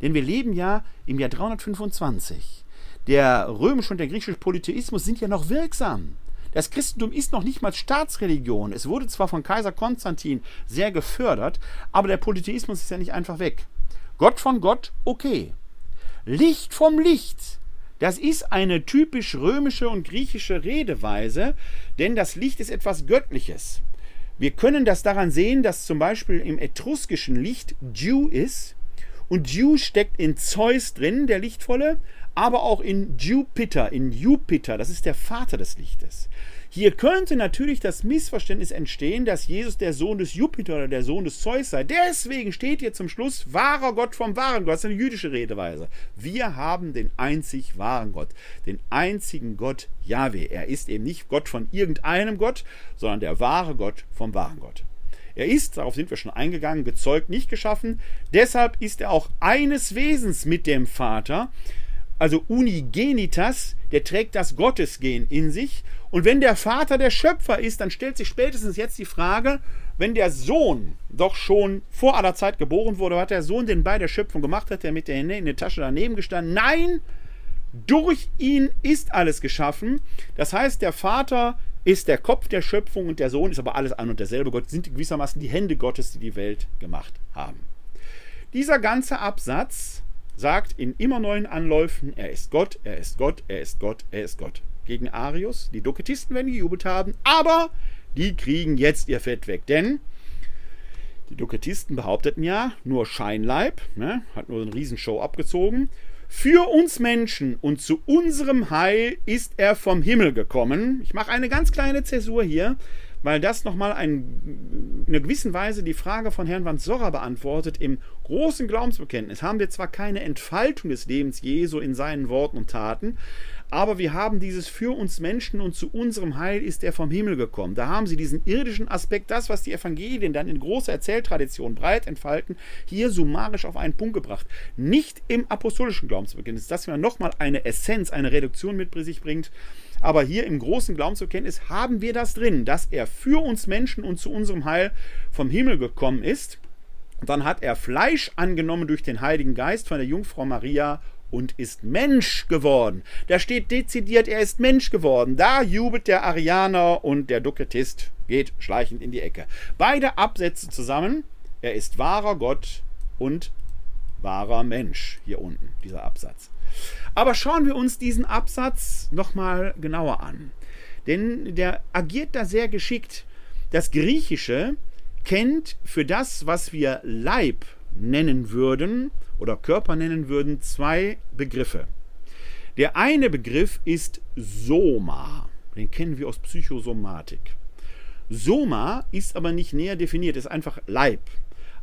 Denn wir leben ja im Jahr 325. Der römische und der griechische Polytheismus sind ja noch wirksam. Das Christentum ist noch nicht mal Staatsreligion. Es wurde zwar von Kaiser Konstantin sehr gefördert, aber der Polytheismus ist ja nicht einfach weg. Gott von Gott, okay. Licht vom Licht. Das ist eine typisch römische und griechische Redeweise, denn das Licht ist etwas Göttliches. Wir können das daran sehen, dass zum Beispiel im etruskischen Licht Dew ist und Dew steckt in Zeus drin, der Lichtvolle, aber auch in Jupiter, in Jupiter, das ist der Vater des Lichtes. Hier könnte natürlich das Missverständnis entstehen, dass Jesus der Sohn des Jupiter oder der Sohn des Zeus sei. Deswegen steht hier zum Schluss wahrer Gott vom wahren Gott. Das ist eine jüdische Redeweise. Wir haben den einzig wahren Gott, den einzigen Gott Yahweh. Er ist eben nicht Gott von irgendeinem Gott, sondern der wahre Gott vom wahren Gott. Er ist, darauf sind wir schon eingegangen, gezeugt, nicht geschaffen. Deshalb ist er auch eines Wesens mit dem Vater also Unigenitas, der trägt das Gottesgen in sich. Und wenn der Vater der Schöpfer ist, dann stellt sich spätestens jetzt die Frage, wenn der Sohn doch schon vor aller Zeit geboren wurde, hat der Sohn den bei der Schöpfung gemacht, hat er mit der Hände in der Tasche daneben gestanden? Nein, durch ihn ist alles geschaffen. Das heißt, der Vater ist der Kopf der Schöpfung und der Sohn ist aber alles ein und derselbe Gott, sind gewissermaßen die Hände Gottes, die die Welt gemacht haben. Dieser ganze Absatz sagt in immer neuen Anläufen, er ist Gott, er ist Gott, er ist Gott, er ist Gott. Gegen Arius, die Doketisten werden gejubelt haben, aber die kriegen jetzt ihr Fett weg, denn die Doketisten behaupteten ja, nur Scheinleib, ne, hat nur eine Riesenshow abgezogen. Für uns Menschen und zu unserem Heil ist er vom Himmel gekommen. Ich mache eine ganz kleine Zäsur hier weil das nochmal ein, in einer gewissen Weise die Frage von Herrn Van Sorra beantwortet. Im großen Glaubensbekenntnis haben wir zwar keine Entfaltung des Lebens Jesu in seinen Worten und Taten, aber wir haben dieses für uns Menschen und zu unserem Heil ist er vom Himmel gekommen. Da haben sie diesen irdischen Aspekt, das, was die Evangelien dann in großer Erzähltradition breit entfalten, hier summarisch auf einen Punkt gebracht. Nicht im apostolischen Glaubensbekenntnis, das ja nochmal eine Essenz, eine Reduktion mit sich bringt. Aber hier im großen Glaubensbekenntnis haben wir das drin, dass er für uns Menschen und zu unserem Heil vom Himmel gekommen ist. Dann hat er Fleisch angenommen durch den Heiligen Geist von der Jungfrau Maria und ist Mensch geworden. Da steht dezidiert, er ist Mensch geworden. Da jubelt der Arianer und der Duketist geht schleichend in die Ecke. Beide Absätze zusammen. Er ist wahrer Gott und wahrer Mensch. Hier unten, dieser Absatz. Aber schauen wir uns diesen Absatz nochmal genauer an. Denn der agiert da sehr geschickt. Das Griechische kennt für das, was wir Leib nennen würden oder Körper nennen würden, zwei Begriffe. Der eine Begriff ist Soma. Den kennen wir aus Psychosomatik. Soma ist aber nicht näher definiert, ist einfach Leib.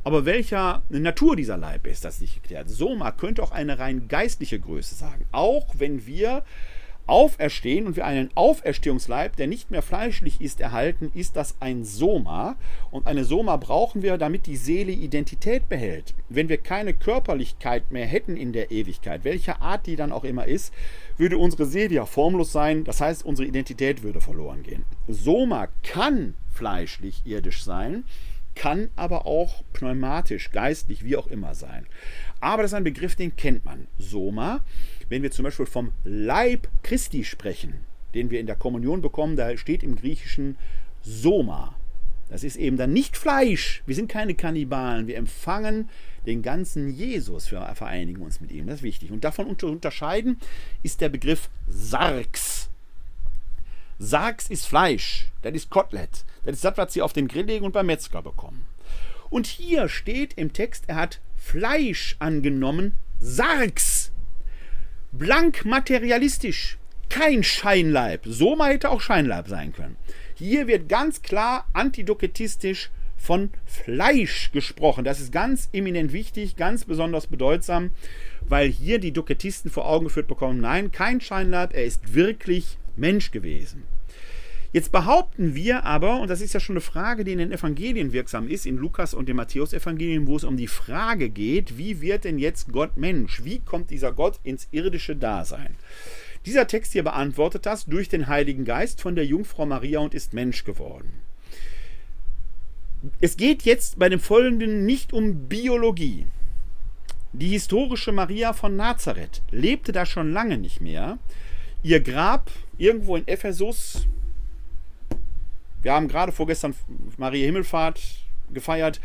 Aber welcher Natur dieser Leib ist, das nicht geklärt. Soma könnte auch eine rein geistliche Größe sagen. Auch wenn wir auferstehen und wir einen Auferstehungsleib, der nicht mehr fleischlich ist, erhalten, ist das ein Soma. Und eine Soma brauchen wir, damit die Seele Identität behält. Wenn wir keine Körperlichkeit mehr hätten in der Ewigkeit, welcher Art die dann auch immer ist, würde unsere Seele ja formlos sein. Das heißt, unsere Identität würde verloren gehen. Soma kann fleischlich, irdisch sein, kann aber auch pneumatisch, geistlich, wie auch immer sein. Aber das ist ein Begriff, den kennt man. Soma wenn wir zum Beispiel vom Leib Christi sprechen, den wir in der Kommunion bekommen, da steht im Griechischen Soma. Das ist eben dann nicht Fleisch. Wir sind keine Kannibalen. Wir empfangen den ganzen Jesus. Wir vereinigen uns mit ihm. Das ist wichtig. Und davon zu unterscheiden ist der Begriff Sarx. Sarx ist Fleisch. Das ist Kotelett. Das ist das, was sie auf den Grill legen und beim Metzger bekommen. Und hier steht im Text, er hat Fleisch angenommen. Sarx blank materialistisch. Kein Scheinleib. Soma hätte auch Scheinleib sein können. Hier wird ganz klar antidoketistisch von Fleisch gesprochen. Das ist ganz eminent wichtig, ganz besonders bedeutsam, weil hier die Doketisten vor Augen geführt bekommen, nein, kein Scheinleib, er ist wirklich Mensch gewesen. Jetzt behaupten wir aber, und das ist ja schon eine Frage, die in den Evangelien wirksam ist, in Lukas und dem Matthäus-Evangelium, wo es um die Frage geht, wie wird denn jetzt Gott Mensch? Wie kommt dieser Gott ins irdische Dasein? Dieser Text hier beantwortet das durch den Heiligen Geist von der Jungfrau Maria und ist Mensch geworden. Es geht jetzt bei dem Folgenden nicht um Biologie. Die historische Maria von Nazareth lebte da schon lange nicht mehr. Ihr Grab irgendwo in Ephesus, wir haben gerade vorgestern Maria Himmelfahrt gefeiert.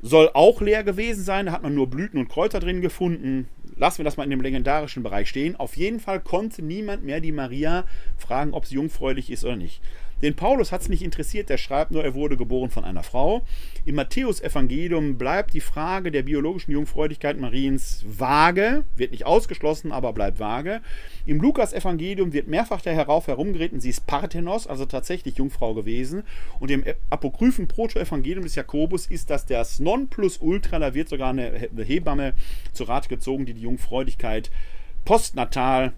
Soll auch leer gewesen sein. Da hat man nur Blüten und Kräuter drin gefunden. Lassen wir das mal in dem legendarischen Bereich stehen. Auf jeden Fall konnte niemand mehr die Maria fragen, ob sie jungfräulich ist oder nicht. Den Paulus hat es nicht interessiert, der schreibt nur, er wurde geboren von einer Frau. Im Matthäus-Evangelium bleibt die Frage der biologischen Jungfräulichkeit Mariens vage, wird nicht ausgeschlossen, aber bleibt vage. Im Lukas-Evangelium wird mehrfach darauf herumgeritten, sie ist Parthenos, also tatsächlich Jungfrau gewesen. Und im apokryphen Proto-Evangelium des Jakobus ist das das Nonplusultra, da wird sogar eine Hebamme zu Rate gezogen, die die Jungfräulichkeit postnatal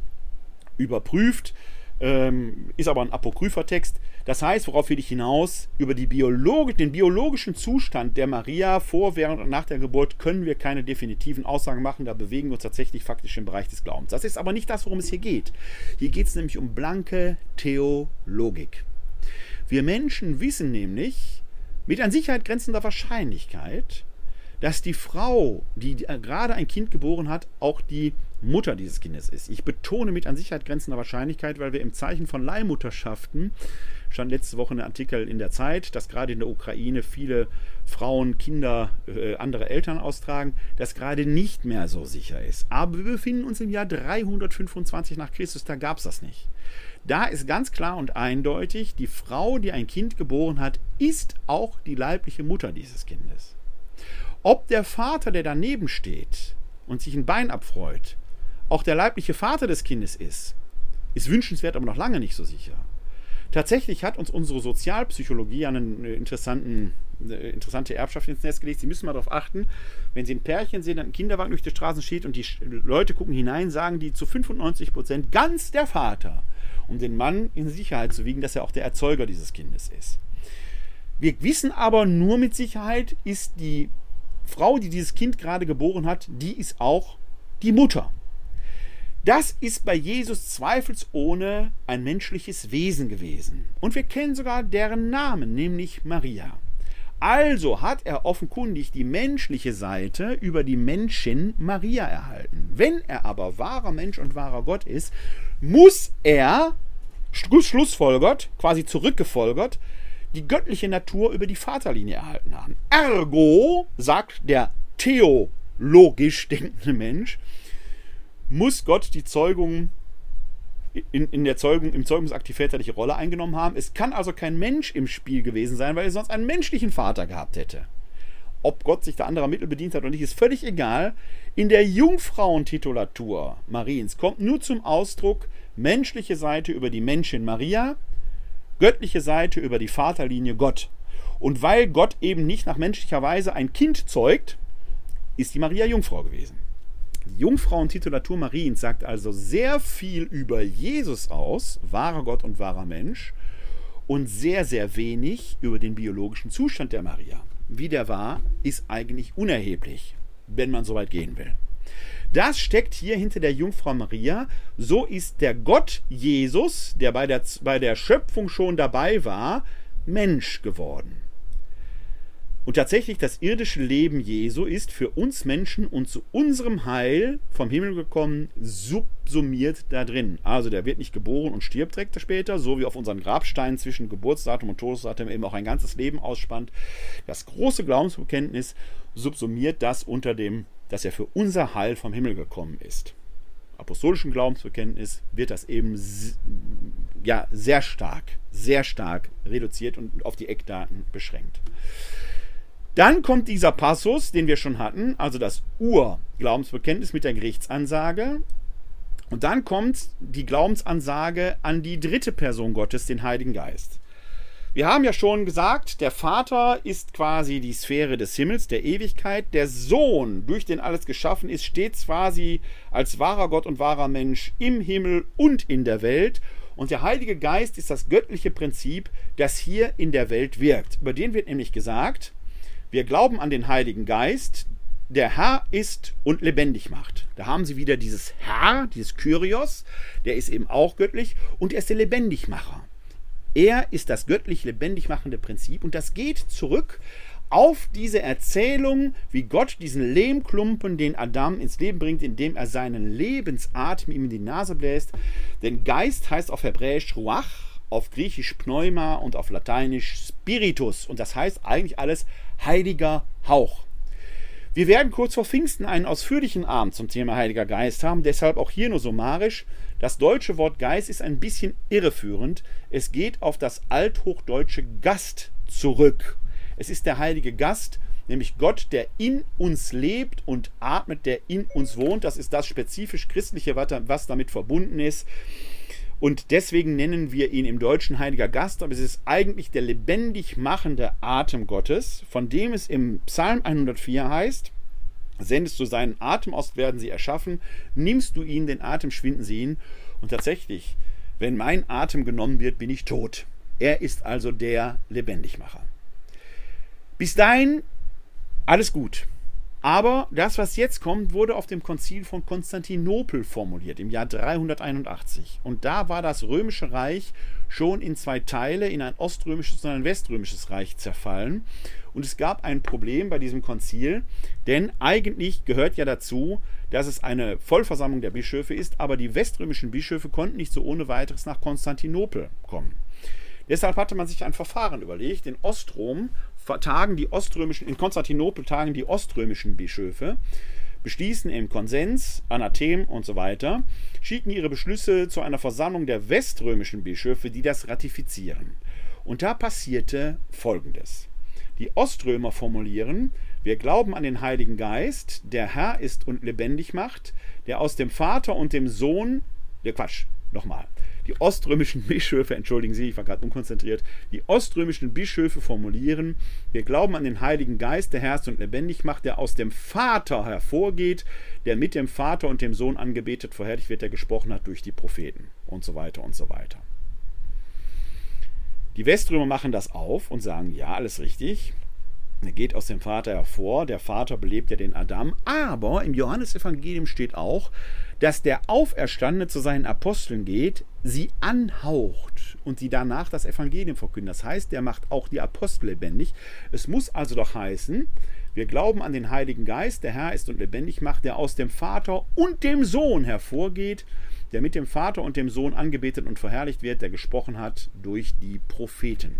überprüft ähm, ist aber ein apokrypher Text. Das heißt, worauf will ich hinaus? Über Biologi den biologischen Zustand der Maria vor, während und nach der Geburt können wir keine definitiven Aussagen machen. Da bewegen wir uns tatsächlich faktisch im Bereich des Glaubens. Das ist aber nicht das, worum es hier geht. Hier geht es nämlich um blanke Theologik. Wir Menschen wissen nämlich mit an Sicherheit grenzender Wahrscheinlichkeit, dass die Frau, die gerade ein Kind geboren hat, auch die Mutter dieses Kindes ist. Ich betone mit an Sicherheit grenzender Wahrscheinlichkeit, weil wir im Zeichen von Leihmutterschaften, stand letzte Woche ein Artikel in der Zeit, dass gerade in der Ukraine viele Frauen, Kinder, äh, andere Eltern austragen, das gerade nicht mehr so sicher ist. Aber wir befinden uns im Jahr 325 nach Christus, da gab es das nicht. Da ist ganz klar und eindeutig, die Frau, die ein Kind geboren hat, ist auch die leibliche Mutter dieses Kindes. Ob der Vater, der daneben steht und sich ein Bein abfreut, auch der leibliche Vater des Kindes ist, ist wünschenswert, aber noch lange nicht so sicher. Tatsächlich hat uns unsere Sozialpsychologie eine interessanten, eine interessante Erbschaft ins Netz gelegt. Sie müssen mal darauf achten, wenn Sie ein Pärchen sehen, dann ein Kinderwagen durch die Straßen steht und die Leute gucken hinein, sagen die zu 95 Prozent ganz der Vater, um den Mann in Sicherheit zu wiegen, dass er auch der Erzeuger dieses Kindes ist. Wir wissen aber nur mit Sicherheit, ist die Frau, die dieses Kind gerade geboren hat, die ist auch die Mutter. Das ist bei Jesus zweifelsohne ein menschliches Wesen gewesen. Und wir kennen sogar deren Namen, nämlich Maria. Also hat er offenkundig die menschliche Seite über die Menschin Maria erhalten. Wenn er aber wahrer Mensch und wahrer Gott ist, muss er, schlussfolgert, quasi zurückgefolgert, die göttliche Natur über die Vaterlinie erhalten haben. Ergo, sagt der theologisch denkende Mensch, muss Gott die Zeugung in, in der Zeugung, im Zeugungsakt die väterliche Rolle eingenommen haben. Es kann also kein Mensch im Spiel gewesen sein, weil er sonst einen menschlichen Vater gehabt hätte. ob Gott sich da anderer Mittel bedient hat oder nicht, ist völlig egal. In der Jungfrauentitulatur Mariens kommt nur zum Ausdruck menschliche Seite über die Menschin Maria, göttliche Seite über die Vaterlinie Gott. Und weil Gott eben nicht nach menschlicher Weise ein Kind zeugt, ist die Maria Jungfrau gewesen. Jungfrauentitulatur Mariens sagt also sehr viel über Jesus aus, wahrer Gott und wahrer Mensch, und sehr, sehr wenig über den biologischen Zustand der Maria. Wie der war, ist eigentlich unerheblich, wenn man so weit gehen will. Das steckt hier hinter der Jungfrau Maria. So ist der Gott Jesus, der bei der, bei der Schöpfung schon dabei war, Mensch geworden. Und tatsächlich, das irdische Leben Jesu ist für uns Menschen und zu unserem Heil vom Himmel gekommen, subsumiert da drin. Also der wird nicht geboren und stirbt direkt später, so wie auf unseren Grabsteinen zwischen Geburtsdatum und Todesdatum eben auch ein ganzes Leben ausspannt. Das große Glaubensbekenntnis subsumiert das unter dem, dass er für unser Heil vom Himmel gekommen ist. Apostolischen Glaubensbekenntnis wird das eben ja, sehr stark, sehr stark reduziert und auf die Eckdaten beschränkt. Dann kommt dieser Passus, den wir schon hatten, also das Ur-Glaubensbekenntnis mit der Gerichtsansage. Und dann kommt die Glaubensansage an die dritte Person Gottes, den Heiligen Geist. Wir haben ja schon gesagt, der Vater ist quasi die Sphäre des Himmels, der Ewigkeit. Der Sohn, durch den alles geschaffen ist, steht quasi als wahrer Gott und wahrer Mensch im Himmel und in der Welt. Und der Heilige Geist ist das göttliche Prinzip, das hier in der Welt wirkt. Über den wird nämlich gesagt, wir glauben an den Heiligen Geist, der Herr ist und lebendig macht. Da haben sie wieder dieses Herr, dieses Kyrios, der ist eben auch göttlich und er ist der Lebendigmacher. Er ist das göttlich lebendig machende Prinzip und das geht zurück auf diese Erzählung, wie Gott diesen Lehmklumpen, den Adam ins Leben bringt, indem er seinen Lebensatem ihm in die Nase bläst. Denn Geist heißt auf Hebräisch Ruach, auf Griechisch Pneuma und auf Lateinisch Spiritus. Und das heißt eigentlich alles Heiliger Hauch. Wir werden kurz vor Pfingsten einen ausführlichen Abend zum Thema Heiliger Geist haben, deshalb auch hier nur summarisch. Das deutsche Wort Geist ist ein bisschen irreführend. Es geht auf das althochdeutsche Gast zurück. Es ist der Heilige Gast, nämlich Gott, der in uns lebt und atmet, der in uns wohnt. Das ist das spezifisch Christliche, was damit verbunden ist. Und deswegen nennen wir ihn im Deutschen Heiliger Gast, aber es ist eigentlich der lebendig machende Atem Gottes, von dem es im Psalm 104 heißt, sendest du seinen Atem aus, werden sie erschaffen, nimmst du ihn, den Atem schwinden sie ihn. Und tatsächlich, wenn mein Atem genommen wird, bin ich tot. Er ist also der Lebendigmacher. Bis dahin alles gut. Aber das, was jetzt kommt, wurde auf dem Konzil von Konstantinopel formuliert, im Jahr 381. Und da war das römische Reich schon in zwei Teile, in ein oströmisches und ein weströmisches Reich zerfallen. Und es gab ein Problem bei diesem Konzil, denn eigentlich gehört ja dazu, dass es eine Vollversammlung der Bischöfe ist, aber die weströmischen Bischöfe konnten nicht so ohne weiteres nach Konstantinopel kommen. Deshalb hatte man sich ein Verfahren überlegt. In Ostrom tagen die oströmischen, in Konstantinopel tagen die oströmischen Bischöfe, beschließen im Konsens, Anathem und so weiter, schicken ihre Beschlüsse zu einer Versammlung der weströmischen Bischöfe, die das ratifizieren. Und da passierte Folgendes. Die Oströmer formulieren, wir glauben an den Heiligen Geist, der Herr ist und lebendig macht, der aus dem Vater und dem Sohn, der Quatsch, nochmal, die oströmischen Bischöfe, entschuldigen Sie, ich war gerade unkonzentriert, die oströmischen Bischöfe formulieren, wir glauben an den Heiligen Geist, der herrscht und lebendig macht, der aus dem Vater hervorgeht, der mit dem Vater und dem Sohn angebetet, verherrlicht wird, der gesprochen hat durch die Propheten und so weiter und so weiter. Die Weströmer machen das auf und sagen, ja, alles richtig. Er geht aus dem Vater hervor, der Vater belebt ja den Adam, aber im Johannesevangelium steht auch, dass der Auferstandene zu seinen Aposteln geht, sie anhaucht und sie danach das Evangelium verkünden. Das heißt, der macht auch die Apostel lebendig. Es muss also doch heißen, wir glauben an den Heiligen Geist, der Herr ist und lebendig macht, der aus dem Vater und dem Sohn hervorgeht, der mit dem Vater und dem Sohn angebetet und verherrlicht wird, der gesprochen hat durch die Propheten.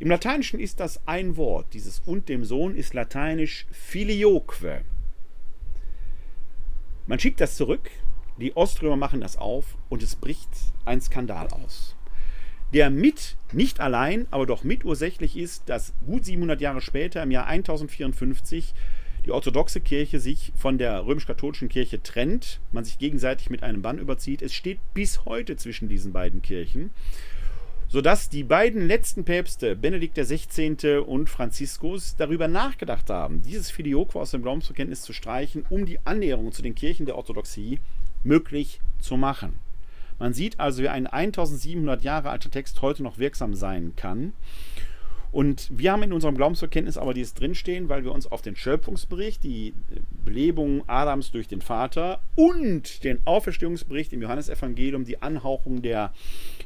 Im Lateinischen ist das ein Wort. Dieses und dem Sohn ist lateinisch filioque. Man schickt das zurück, die Oströmer machen das auf und es bricht ein Skandal aus. der mit, nicht allein, aber doch mitursächlich ist, dass gut 700 Jahre später, im Jahr 1054, die orthodoxe Kirche sich von der römisch-katholischen Kirche trennt, man sich gegenseitig mit einem Bann überzieht. Es steht bis heute zwischen diesen beiden Kirchen, sodass die beiden letzten Päpste, Benedikt XVI. und Franziskus, darüber nachgedacht haben, dieses Filioque aus dem Glaubensbekenntnis zu streichen, um die Annäherung zu den Kirchen der Orthodoxie möglich zu machen. Man sieht also, wie ein 1700 Jahre alter Text heute noch wirksam sein kann. Und wir haben in unserem Glaubensverkenntnis aber dieses drinstehen, weil wir uns auf den Schöpfungsbericht, die Belebung Adams durch den Vater und den Auferstehungsbericht im Johannesevangelium, die Anhauchung der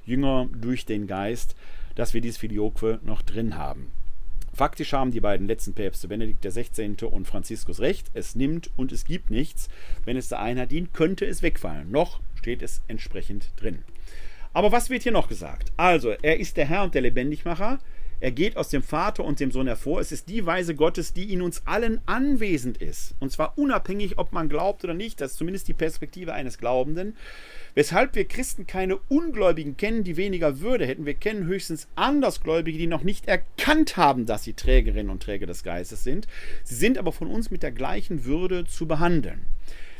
Jünger durch den Geist, dass wir dieses Filioque noch drin haben. Faktisch haben die beiden letzten Päpste, Benedikt XVI. und Franziskus, recht. Es nimmt und es gibt nichts. Wenn es der Einheit dient, könnte es wegfallen. Noch steht es entsprechend drin. Aber was wird hier noch gesagt? Also, er ist der Herr und der Lebendigmacher. Er geht aus dem Vater und dem Sohn hervor. Es ist die Weise Gottes, die in uns allen anwesend ist. Und zwar unabhängig, ob man glaubt oder nicht. Das ist zumindest die Perspektive eines Glaubenden. Weshalb wir Christen keine Ungläubigen kennen, die weniger Würde hätten. Wir kennen höchstens Andersgläubige, die noch nicht erkannt haben, dass sie Trägerinnen und Träger des Geistes sind. Sie sind aber von uns mit der gleichen Würde zu behandeln.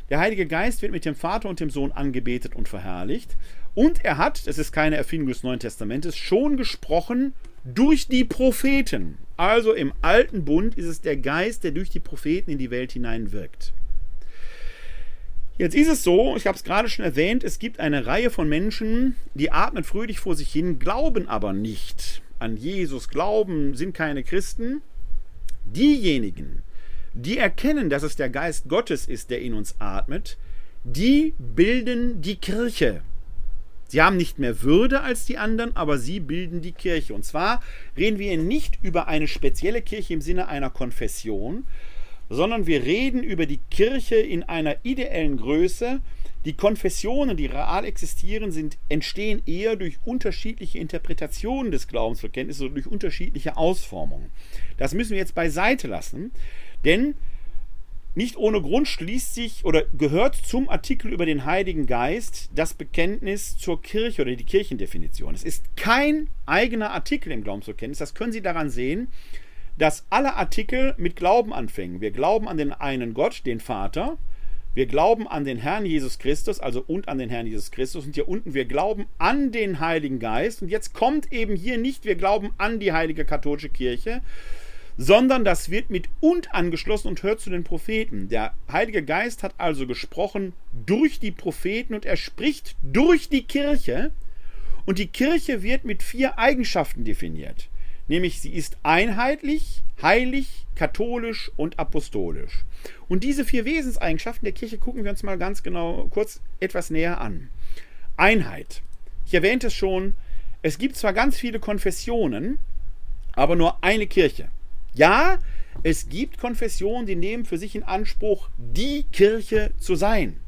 Der Heilige Geist wird mit dem Vater und dem Sohn angebetet und verherrlicht. Und er hat, es ist keine Erfindung des Neuen Testamentes, schon gesprochen durch die Propheten. Also im alten Bund ist es der Geist, der durch die Propheten in die Welt hinein wirkt. Jetzt ist es so, ich habe es gerade schon erwähnt, es gibt eine Reihe von Menschen, die atmen fröhlich vor sich hin, glauben aber nicht an Jesus, glauben, sind keine Christen. Diejenigen, die erkennen, dass es der Geist Gottes ist, der in uns atmet, die bilden die Kirche. Sie haben nicht mehr Würde als die anderen, aber sie bilden die Kirche. Und zwar reden wir nicht über eine spezielle Kirche im Sinne einer Konfession, sondern wir reden über die Kirche in einer ideellen Größe. Die Konfessionen, die real existieren, sind, entstehen eher durch unterschiedliche Interpretationen des Glaubensverständnisses oder durch unterschiedliche Ausformungen. Das müssen wir jetzt beiseite lassen, denn nicht ohne Grund schließt sich oder gehört zum Artikel über den Heiligen Geist das Bekenntnis zur Kirche oder die Kirchendefinition. Es ist kein eigener Artikel im Glaubensbekenntnis. Das können Sie daran sehen, dass alle Artikel mit Glauben anfangen. Wir glauben an den einen Gott, den Vater. Wir glauben an den Herrn Jesus Christus, also und an den Herrn Jesus Christus. Und hier unten, wir glauben an den Heiligen Geist. Und jetzt kommt eben hier nicht, wir glauben an die heilige katholische Kirche, sondern das wird mit und angeschlossen und hört zu den Propheten. Der Heilige Geist hat also gesprochen durch die Propheten und er spricht durch die Kirche. Und die Kirche wird mit vier Eigenschaften definiert. Nämlich sie ist einheitlich, heilig, katholisch und apostolisch. Und diese vier Wesenseigenschaften der Kirche gucken wir uns mal ganz genau kurz etwas näher an. Einheit. Ich erwähnte es schon, es gibt zwar ganz viele Konfessionen, aber nur eine Kirche. Ja, es gibt Konfessionen, die nehmen für sich in Anspruch, die Kirche zu sein.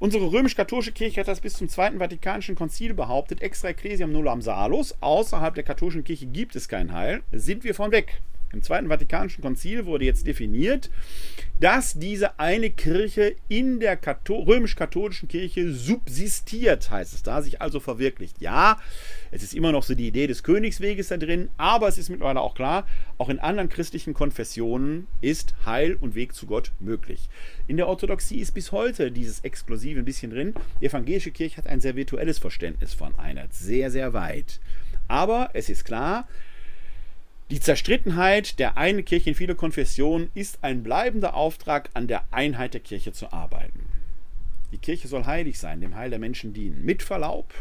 Unsere römisch-katholische Kirche hat das bis zum Zweiten Vatikanischen Konzil behauptet, extra ecclesiam nullam salus, außerhalb der katholischen Kirche gibt es kein Heil, sind wir von weg. Im Zweiten Vatikanischen Konzil wurde jetzt definiert, dass diese eine Kirche in der römisch-katholischen Kirche subsistiert, heißt es da, sich also verwirklicht. Ja, es ist immer noch so die Idee des Königsweges da drin, aber es ist mittlerweile auch klar, auch in anderen christlichen Konfessionen ist Heil und Weg zu Gott möglich. In der Orthodoxie ist bis heute dieses Exklusive ein bisschen drin. Die evangelische Kirche hat ein sehr virtuelles Verständnis von Einheit, sehr, sehr weit. Aber es ist klar, die Zerstrittenheit der einen Kirche in viele Konfessionen ist ein bleibender Auftrag, an der Einheit der Kirche zu arbeiten. Die Kirche soll heilig sein, dem Heil der Menschen dienen. Mit Verlaub,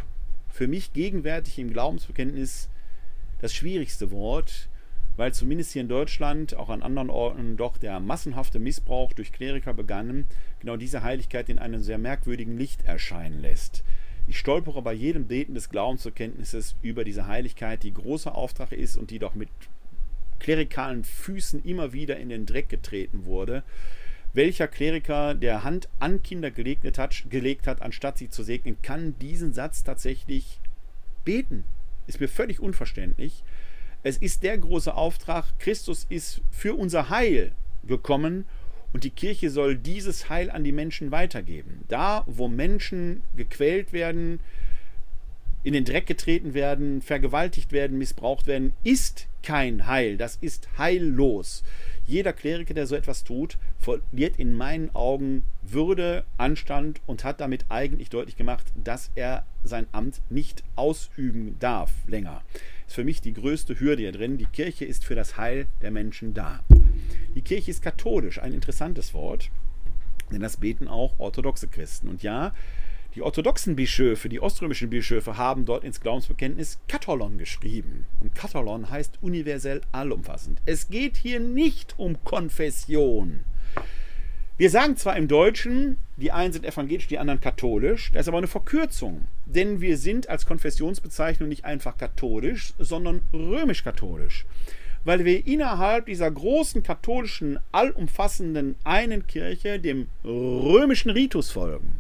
für mich gegenwärtig im Glaubensbekenntnis das schwierigste Wort, weil zumindest hier in Deutschland, auch an anderen Orten, doch der massenhafte Missbrauch durch Kleriker begann, genau diese Heiligkeit in einem sehr merkwürdigen Licht erscheinen lässt. Ich stolpere bei jedem Beten des Glaubensbekenntnisses über diese Heiligkeit, die großer Auftrag ist und die doch mit klerikalen Füßen immer wieder in den Dreck getreten wurde. Welcher Kleriker, der Hand an Kinder gelegt hat, gelegt hat, anstatt sie zu segnen, kann diesen Satz tatsächlich beten? Ist mir völlig unverständlich. Es ist der große Auftrag, Christus ist für unser Heil gekommen und die Kirche soll dieses Heil an die Menschen weitergeben. Da, wo Menschen gequält werden, in den Dreck getreten werden, vergewaltigt werden, missbraucht werden, ist kein Heil. Das ist heillos. Jeder Kleriker, der so etwas tut, verliert in meinen Augen Würde, Anstand und hat damit eigentlich deutlich gemacht, dass er sein Amt nicht ausüben darf länger. Ist für mich die größte Hürde hier drin. Die Kirche ist für das Heil der Menschen da. Die Kirche ist katholisch, ein interessantes Wort, denn das beten auch orthodoxe Christen. Und ja, die orthodoxen Bischöfe, die oströmischen Bischöfe, haben dort ins Glaubensbekenntnis Katholon geschrieben. Und Katholon heißt universell allumfassend. Es geht hier nicht um Konfession. Wir sagen zwar im Deutschen, die einen sind evangelisch, die anderen katholisch, das ist aber eine Verkürzung. Denn wir sind als Konfessionsbezeichnung nicht einfach katholisch, sondern römisch-katholisch. Weil wir innerhalb dieser großen katholischen, allumfassenden einen Kirche dem römischen Ritus folgen.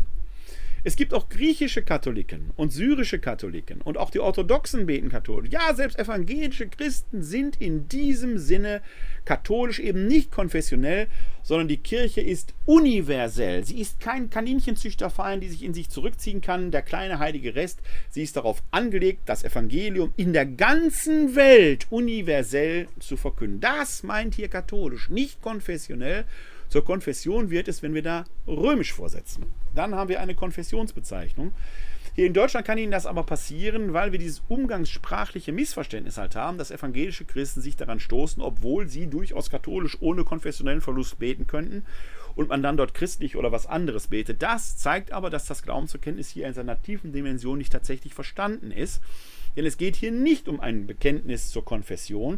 Es gibt auch griechische Katholiken und syrische Katholiken und auch die orthodoxen beten katholisch. Ja, selbst evangelische Christen sind in diesem Sinne katholisch eben nicht konfessionell, sondern die Kirche ist universell. Sie ist kein Kaninchenzüchterverein, die sich in sich zurückziehen kann, der kleine heilige Rest. Sie ist darauf angelegt, das Evangelium in der ganzen Welt universell zu verkünden. Das meint hier katholisch, nicht konfessionell. Zur Konfession wird es, wenn wir da römisch vorsetzen. Dann haben wir eine Konfessionsbezeichnung. Hier in Deutschland kann Ihnen das aber passieren, weil wir dieses umgangssprachliche Missverständnis halt haben, dass evangelische Christen sich daran stoßen, obwohl sie durchaus katholisch ohne konfessionellen Verlust beten könnten und man dann dort christlich oder was anderes betet. Das zeigt aber, dass das Glaubensbekenntnis hier in seiner tiefen Dimension nicht tatsächlich verstanden ist. Denn es geht hier nicht um ein Bekenntnis zur Konfession,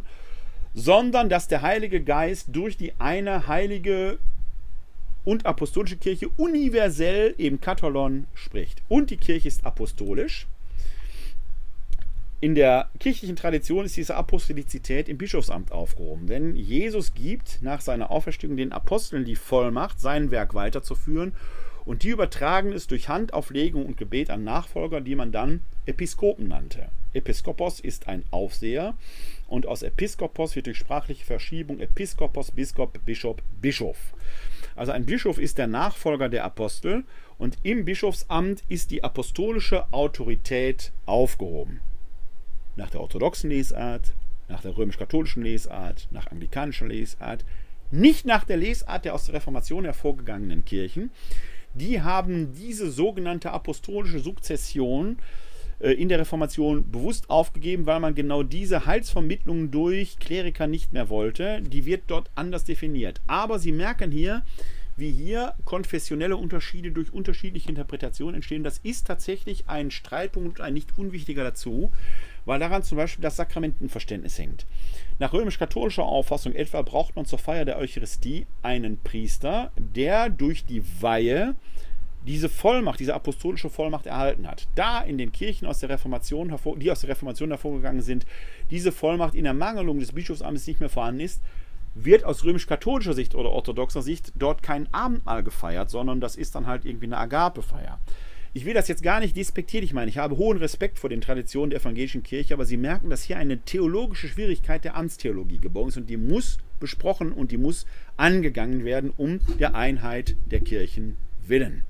sondern dass der Heilige Geist durch die eine heilige und apostolische Kirche universell eben Katholon spricht. Und die Kirche ist apostolisch. In der kirchlichen Tradition ist diese Apostolizität im Bischofsamt aufgehoben, denn Jesus gibt nach seiner Auferstehung den Aposteln die Vollmacht, sein Werk weiterzuführen und die übertragen es durch Handauflegung und Gebet an Nachfolger, die man dann Episkopen nannte. Episkopos ist ein Aufseher und aus Episkopos wird durch sprachliche Verschiebung Episkopos, Biskop, Bischof, Bischof. Also ein Bischof ist der Nachfolger der Apostel und im Bischofsamt ist die apostolische Autorität aufgehoben. Nach der orthodoxen Lesart, nach der römisch-katholischen Lesart, nach anglikanischer Lesart, nicht nach der Lesart der aus der Reformation hervorgegangenen Kirchen. Die haben diese sogenannte apostolische Sukzession äh, in der Reformation bewusst aufgegeben, weil man genau diese Heilsvermittlung durch Kleriker nicht mehr wollte. Die wird dort anders definiert. Aber Sie merken hier, wie hier konfessionelle Unterschiede durch unterschiedliche Interpretationen entstehen. Das ist tatsächlich ein Streitpunkt und ein nicht unwichtiger dazu, weil daran zum Beispiel das Sakramentenverständnis hängt. Nach römisch-katholischer Auffassung etwa braucht man zur Feier der Eucharistie einen Priester, der durch die Weihe diese Vollmacht, diese apostolische Vollmacht erhalten hat. Da in den Kirchen aus der Reformation, die aus der Reformation hervorgegangen sind, diese Vollmacht in Ermangelung des Bischofsamtes nicht mehr vorhanden ist, wird aus römisch-katholischer Sicht oder orthodoxer Sicht dort kein Abendmahl gefeiert, sondern das ist dann halt irgendwie eine Agapefeier. Ich will das jetzt gar nicht despektierlich meinen. Ich habe hohen Respekt vor den Traditionen der evangelischen Kirche, aber Sie merken, dass hier eine theologische Schwierigkeit der Amtstheologie geboren ist und die muss besprochen und die muss angegangen werden um der Einheit der Kirchen willen.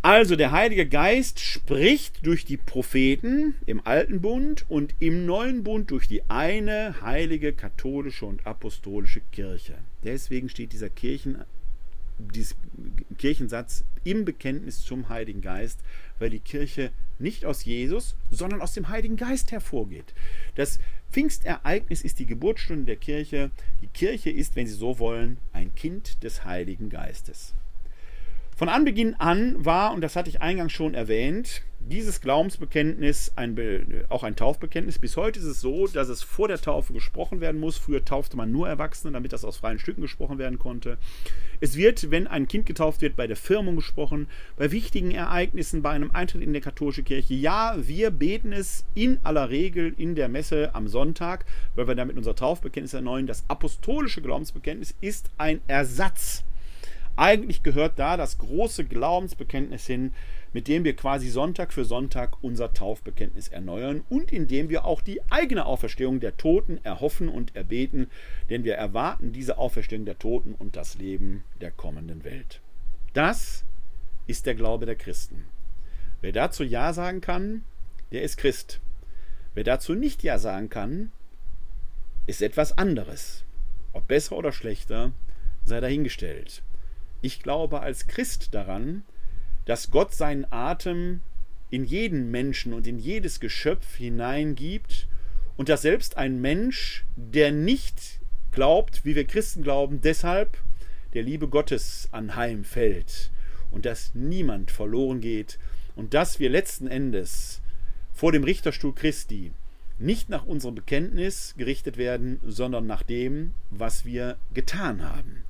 Also der Heilige Geist spricht durch die Propheten im Alten Bund und im Neuen Bund durch die eine heilige katholische und apostolische Kirche. Deswegen steht dieser Kirchen, dieser Kirchensatz im Bekenntnis zum Heiligen Geist, weil die Kirche nicht aus Jesus, sondern aus dem Heiligen Geist hervorgeht. Das Pfingstereignis ist die Geburtsstunde der Kirche. Die Kirche ist, wenn Sie so wollen, ein Kind des Heiligen Geistes. Von Anbeginn an war, und das hatte ich eingangs schon erwähnt, dieses Glaubensbekenntnis ein, auch ein Taufbekenntnis. Bis heute ist es so, dass es vor der Taufe gesprochen werden muss. Früher taufte man nur Erwachsene, damit das aus freien Stücken gesprochen werden konnte. Es wird, wenn ein Kind getauft wird, bei der Firmung gesprochen, bei wichtigen Ereignissen, bei einem Eintritt in die katholische Kirche. Ja, wir beten es in aller Regel in der Messe am Sonntag, weil wir damit unser Taufbekenntnis erneuern. Das apostolische Glaubensbekenntnis ist ein Ersatz eigentlich gehört da das große Glaubensbekenntnis hin, mit dem wir quasi Sonntag für Sonntag unser Taufbekenntnis erneuern und indem wir auch die eigene Auferstehung der Toten erhoffen und erbeten, denn wir erwarten diese Auferstehung der Toten und das Leben der kommenden Welt. Das ist der Glaube der Christen. Wer dazu Ja sagen kann, der ist Christ. Wer dazu nicht Ja sagen kann, ist etwas anderes. Ob besser oder schlechter, sei dahingestellt. Ich glaube als Christ daran, dass Gott seinen Atem in jeden Menschen und in jedes Geschöpf hineingibt und dass selbst ein Mensch, der nicht glaubt, wie wir Christen glauben, deshalb der Liebe Gottes anheimfällt und dass niemand verloren geht und dass wir letzten Endes vor dem Richterstuhl Christi nicht nach unserem Bekenntnis gerichtet werden, sondern nach dem, was wir getan haben.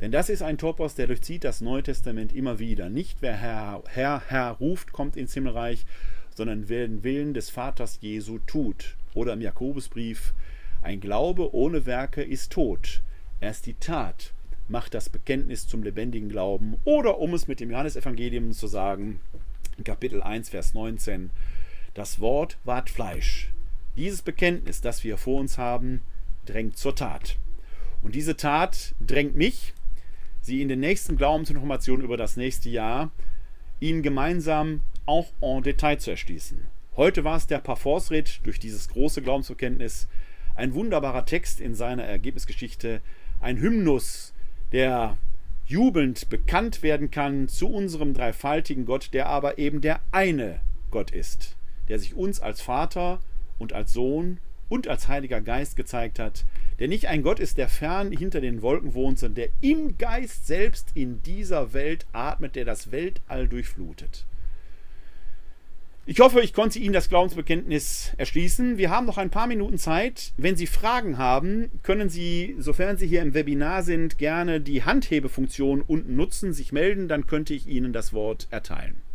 Denn das ist ein Topos, der durchzieht das Neue Testament immer wieder. Nicht wer Herr, Herr, Herr ruft, kommt ins Himmelreich, sondern wer den Willen des Vaters Jesu tut. Oder im Jakobusbrief, ein Glaube ohne Werke ist tot. Erst die Tat macht das Bekenntnis zum lebendigen Glauben. Oder um es mit dem Johannesevangelium zu sagen, Kapitel 1, Vers 19, das Wort ward Fleisch. Dieses Bekenntnis, das wir vor uns haben, drängt zur Tat. Und diese Tat drängt mich, Sie in den nächsten Glaubensinformationen über das nächste Jahr, Ihnen gemeinsam auch en Detail zu erschließen. Heute war es der Parforce-Ritt durch dieses große Glaubensbekenntnis, ein wunderbarer Text in seiner Ergebnisgeschichte, ein Hymnus, der jubelnd bekannt werden kann zu unserem dreifaltigen Gott, der aber eben der eine Gott ist, der sich uns als Vater und als Sohn und als Heiliger Geist gezeigt hat, der nicht ein Gott ist, der fern hinter den Wolken wohnt, sondern der im Geist selbst in dieser Welt atmet, der das Weltall durchflutet. Ich hoffe, ich konnte Ihnen das Glaubensbekenntnis erschließen. Wir haben noch ein paar Minuten Zeit. Wenn Sie Fragen haben, können Sie, sofern Sie hier im Webinar sind, gerne die Handhebefunktion unten nutzen, sich melden, dann könnte ich Ihnen das Wort erteilen.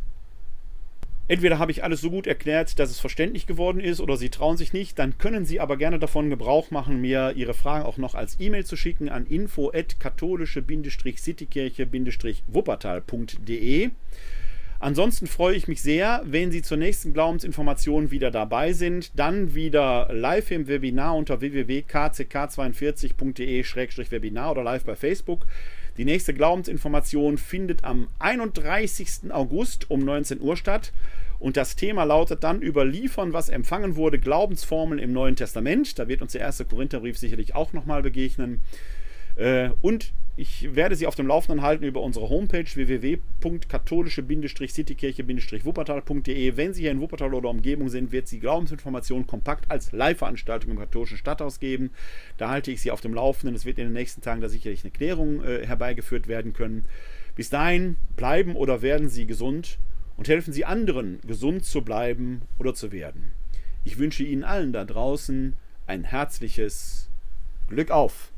Entweder habe ich alles so gut erklärt, dass es verständlich geworden ist, oder Sie trauen sich nicht, dann können Sie aber gerne davon Gebrauch machen, mir Ihre Fragen auch noch als E-Mail zu schicken an info-katholische-citykirche-wuppertal.de. Ansonsten freue ich mich sehr, wenn Sie zur nächsten Glaubensinformation wieder dabei sind. Dann wieder live im Webinar unter www.kck42.de-webinar oder live bei Facebook. Die nächste Glaubensinformation findet am 31. August um 19 Uhr statt. Und das Thema lautet dann Überliefern, was empfangen wurde, Glaubensformeln im Neuen Testament. Da wird uns der erste Korintherbrief sicherlich auch nochmal begegnen. Äh, und ich werde Sie auf dem Laufenden halten über unsere Homepage www.katholische-citykirche-wuppertal.de. Wenn Sie hier in Wuppertal oder Umgebung sind, wird es die Glaubensinformation kompakt als Live-Veranstaltung im katholischen Stadthaus geben. Da halte ich Sie auf dem Laufenden. Es wird in den nächsten Tagen da sicherlich eine Klärung äh, herbeigeführt werden können. Bis dahin bleiben oder werden Sie gesund und helfen Sie anderen, gesund zu bleiben oder zu werden. Ich wünsche Ihnen allen da draußen ein herzliches Glück auf!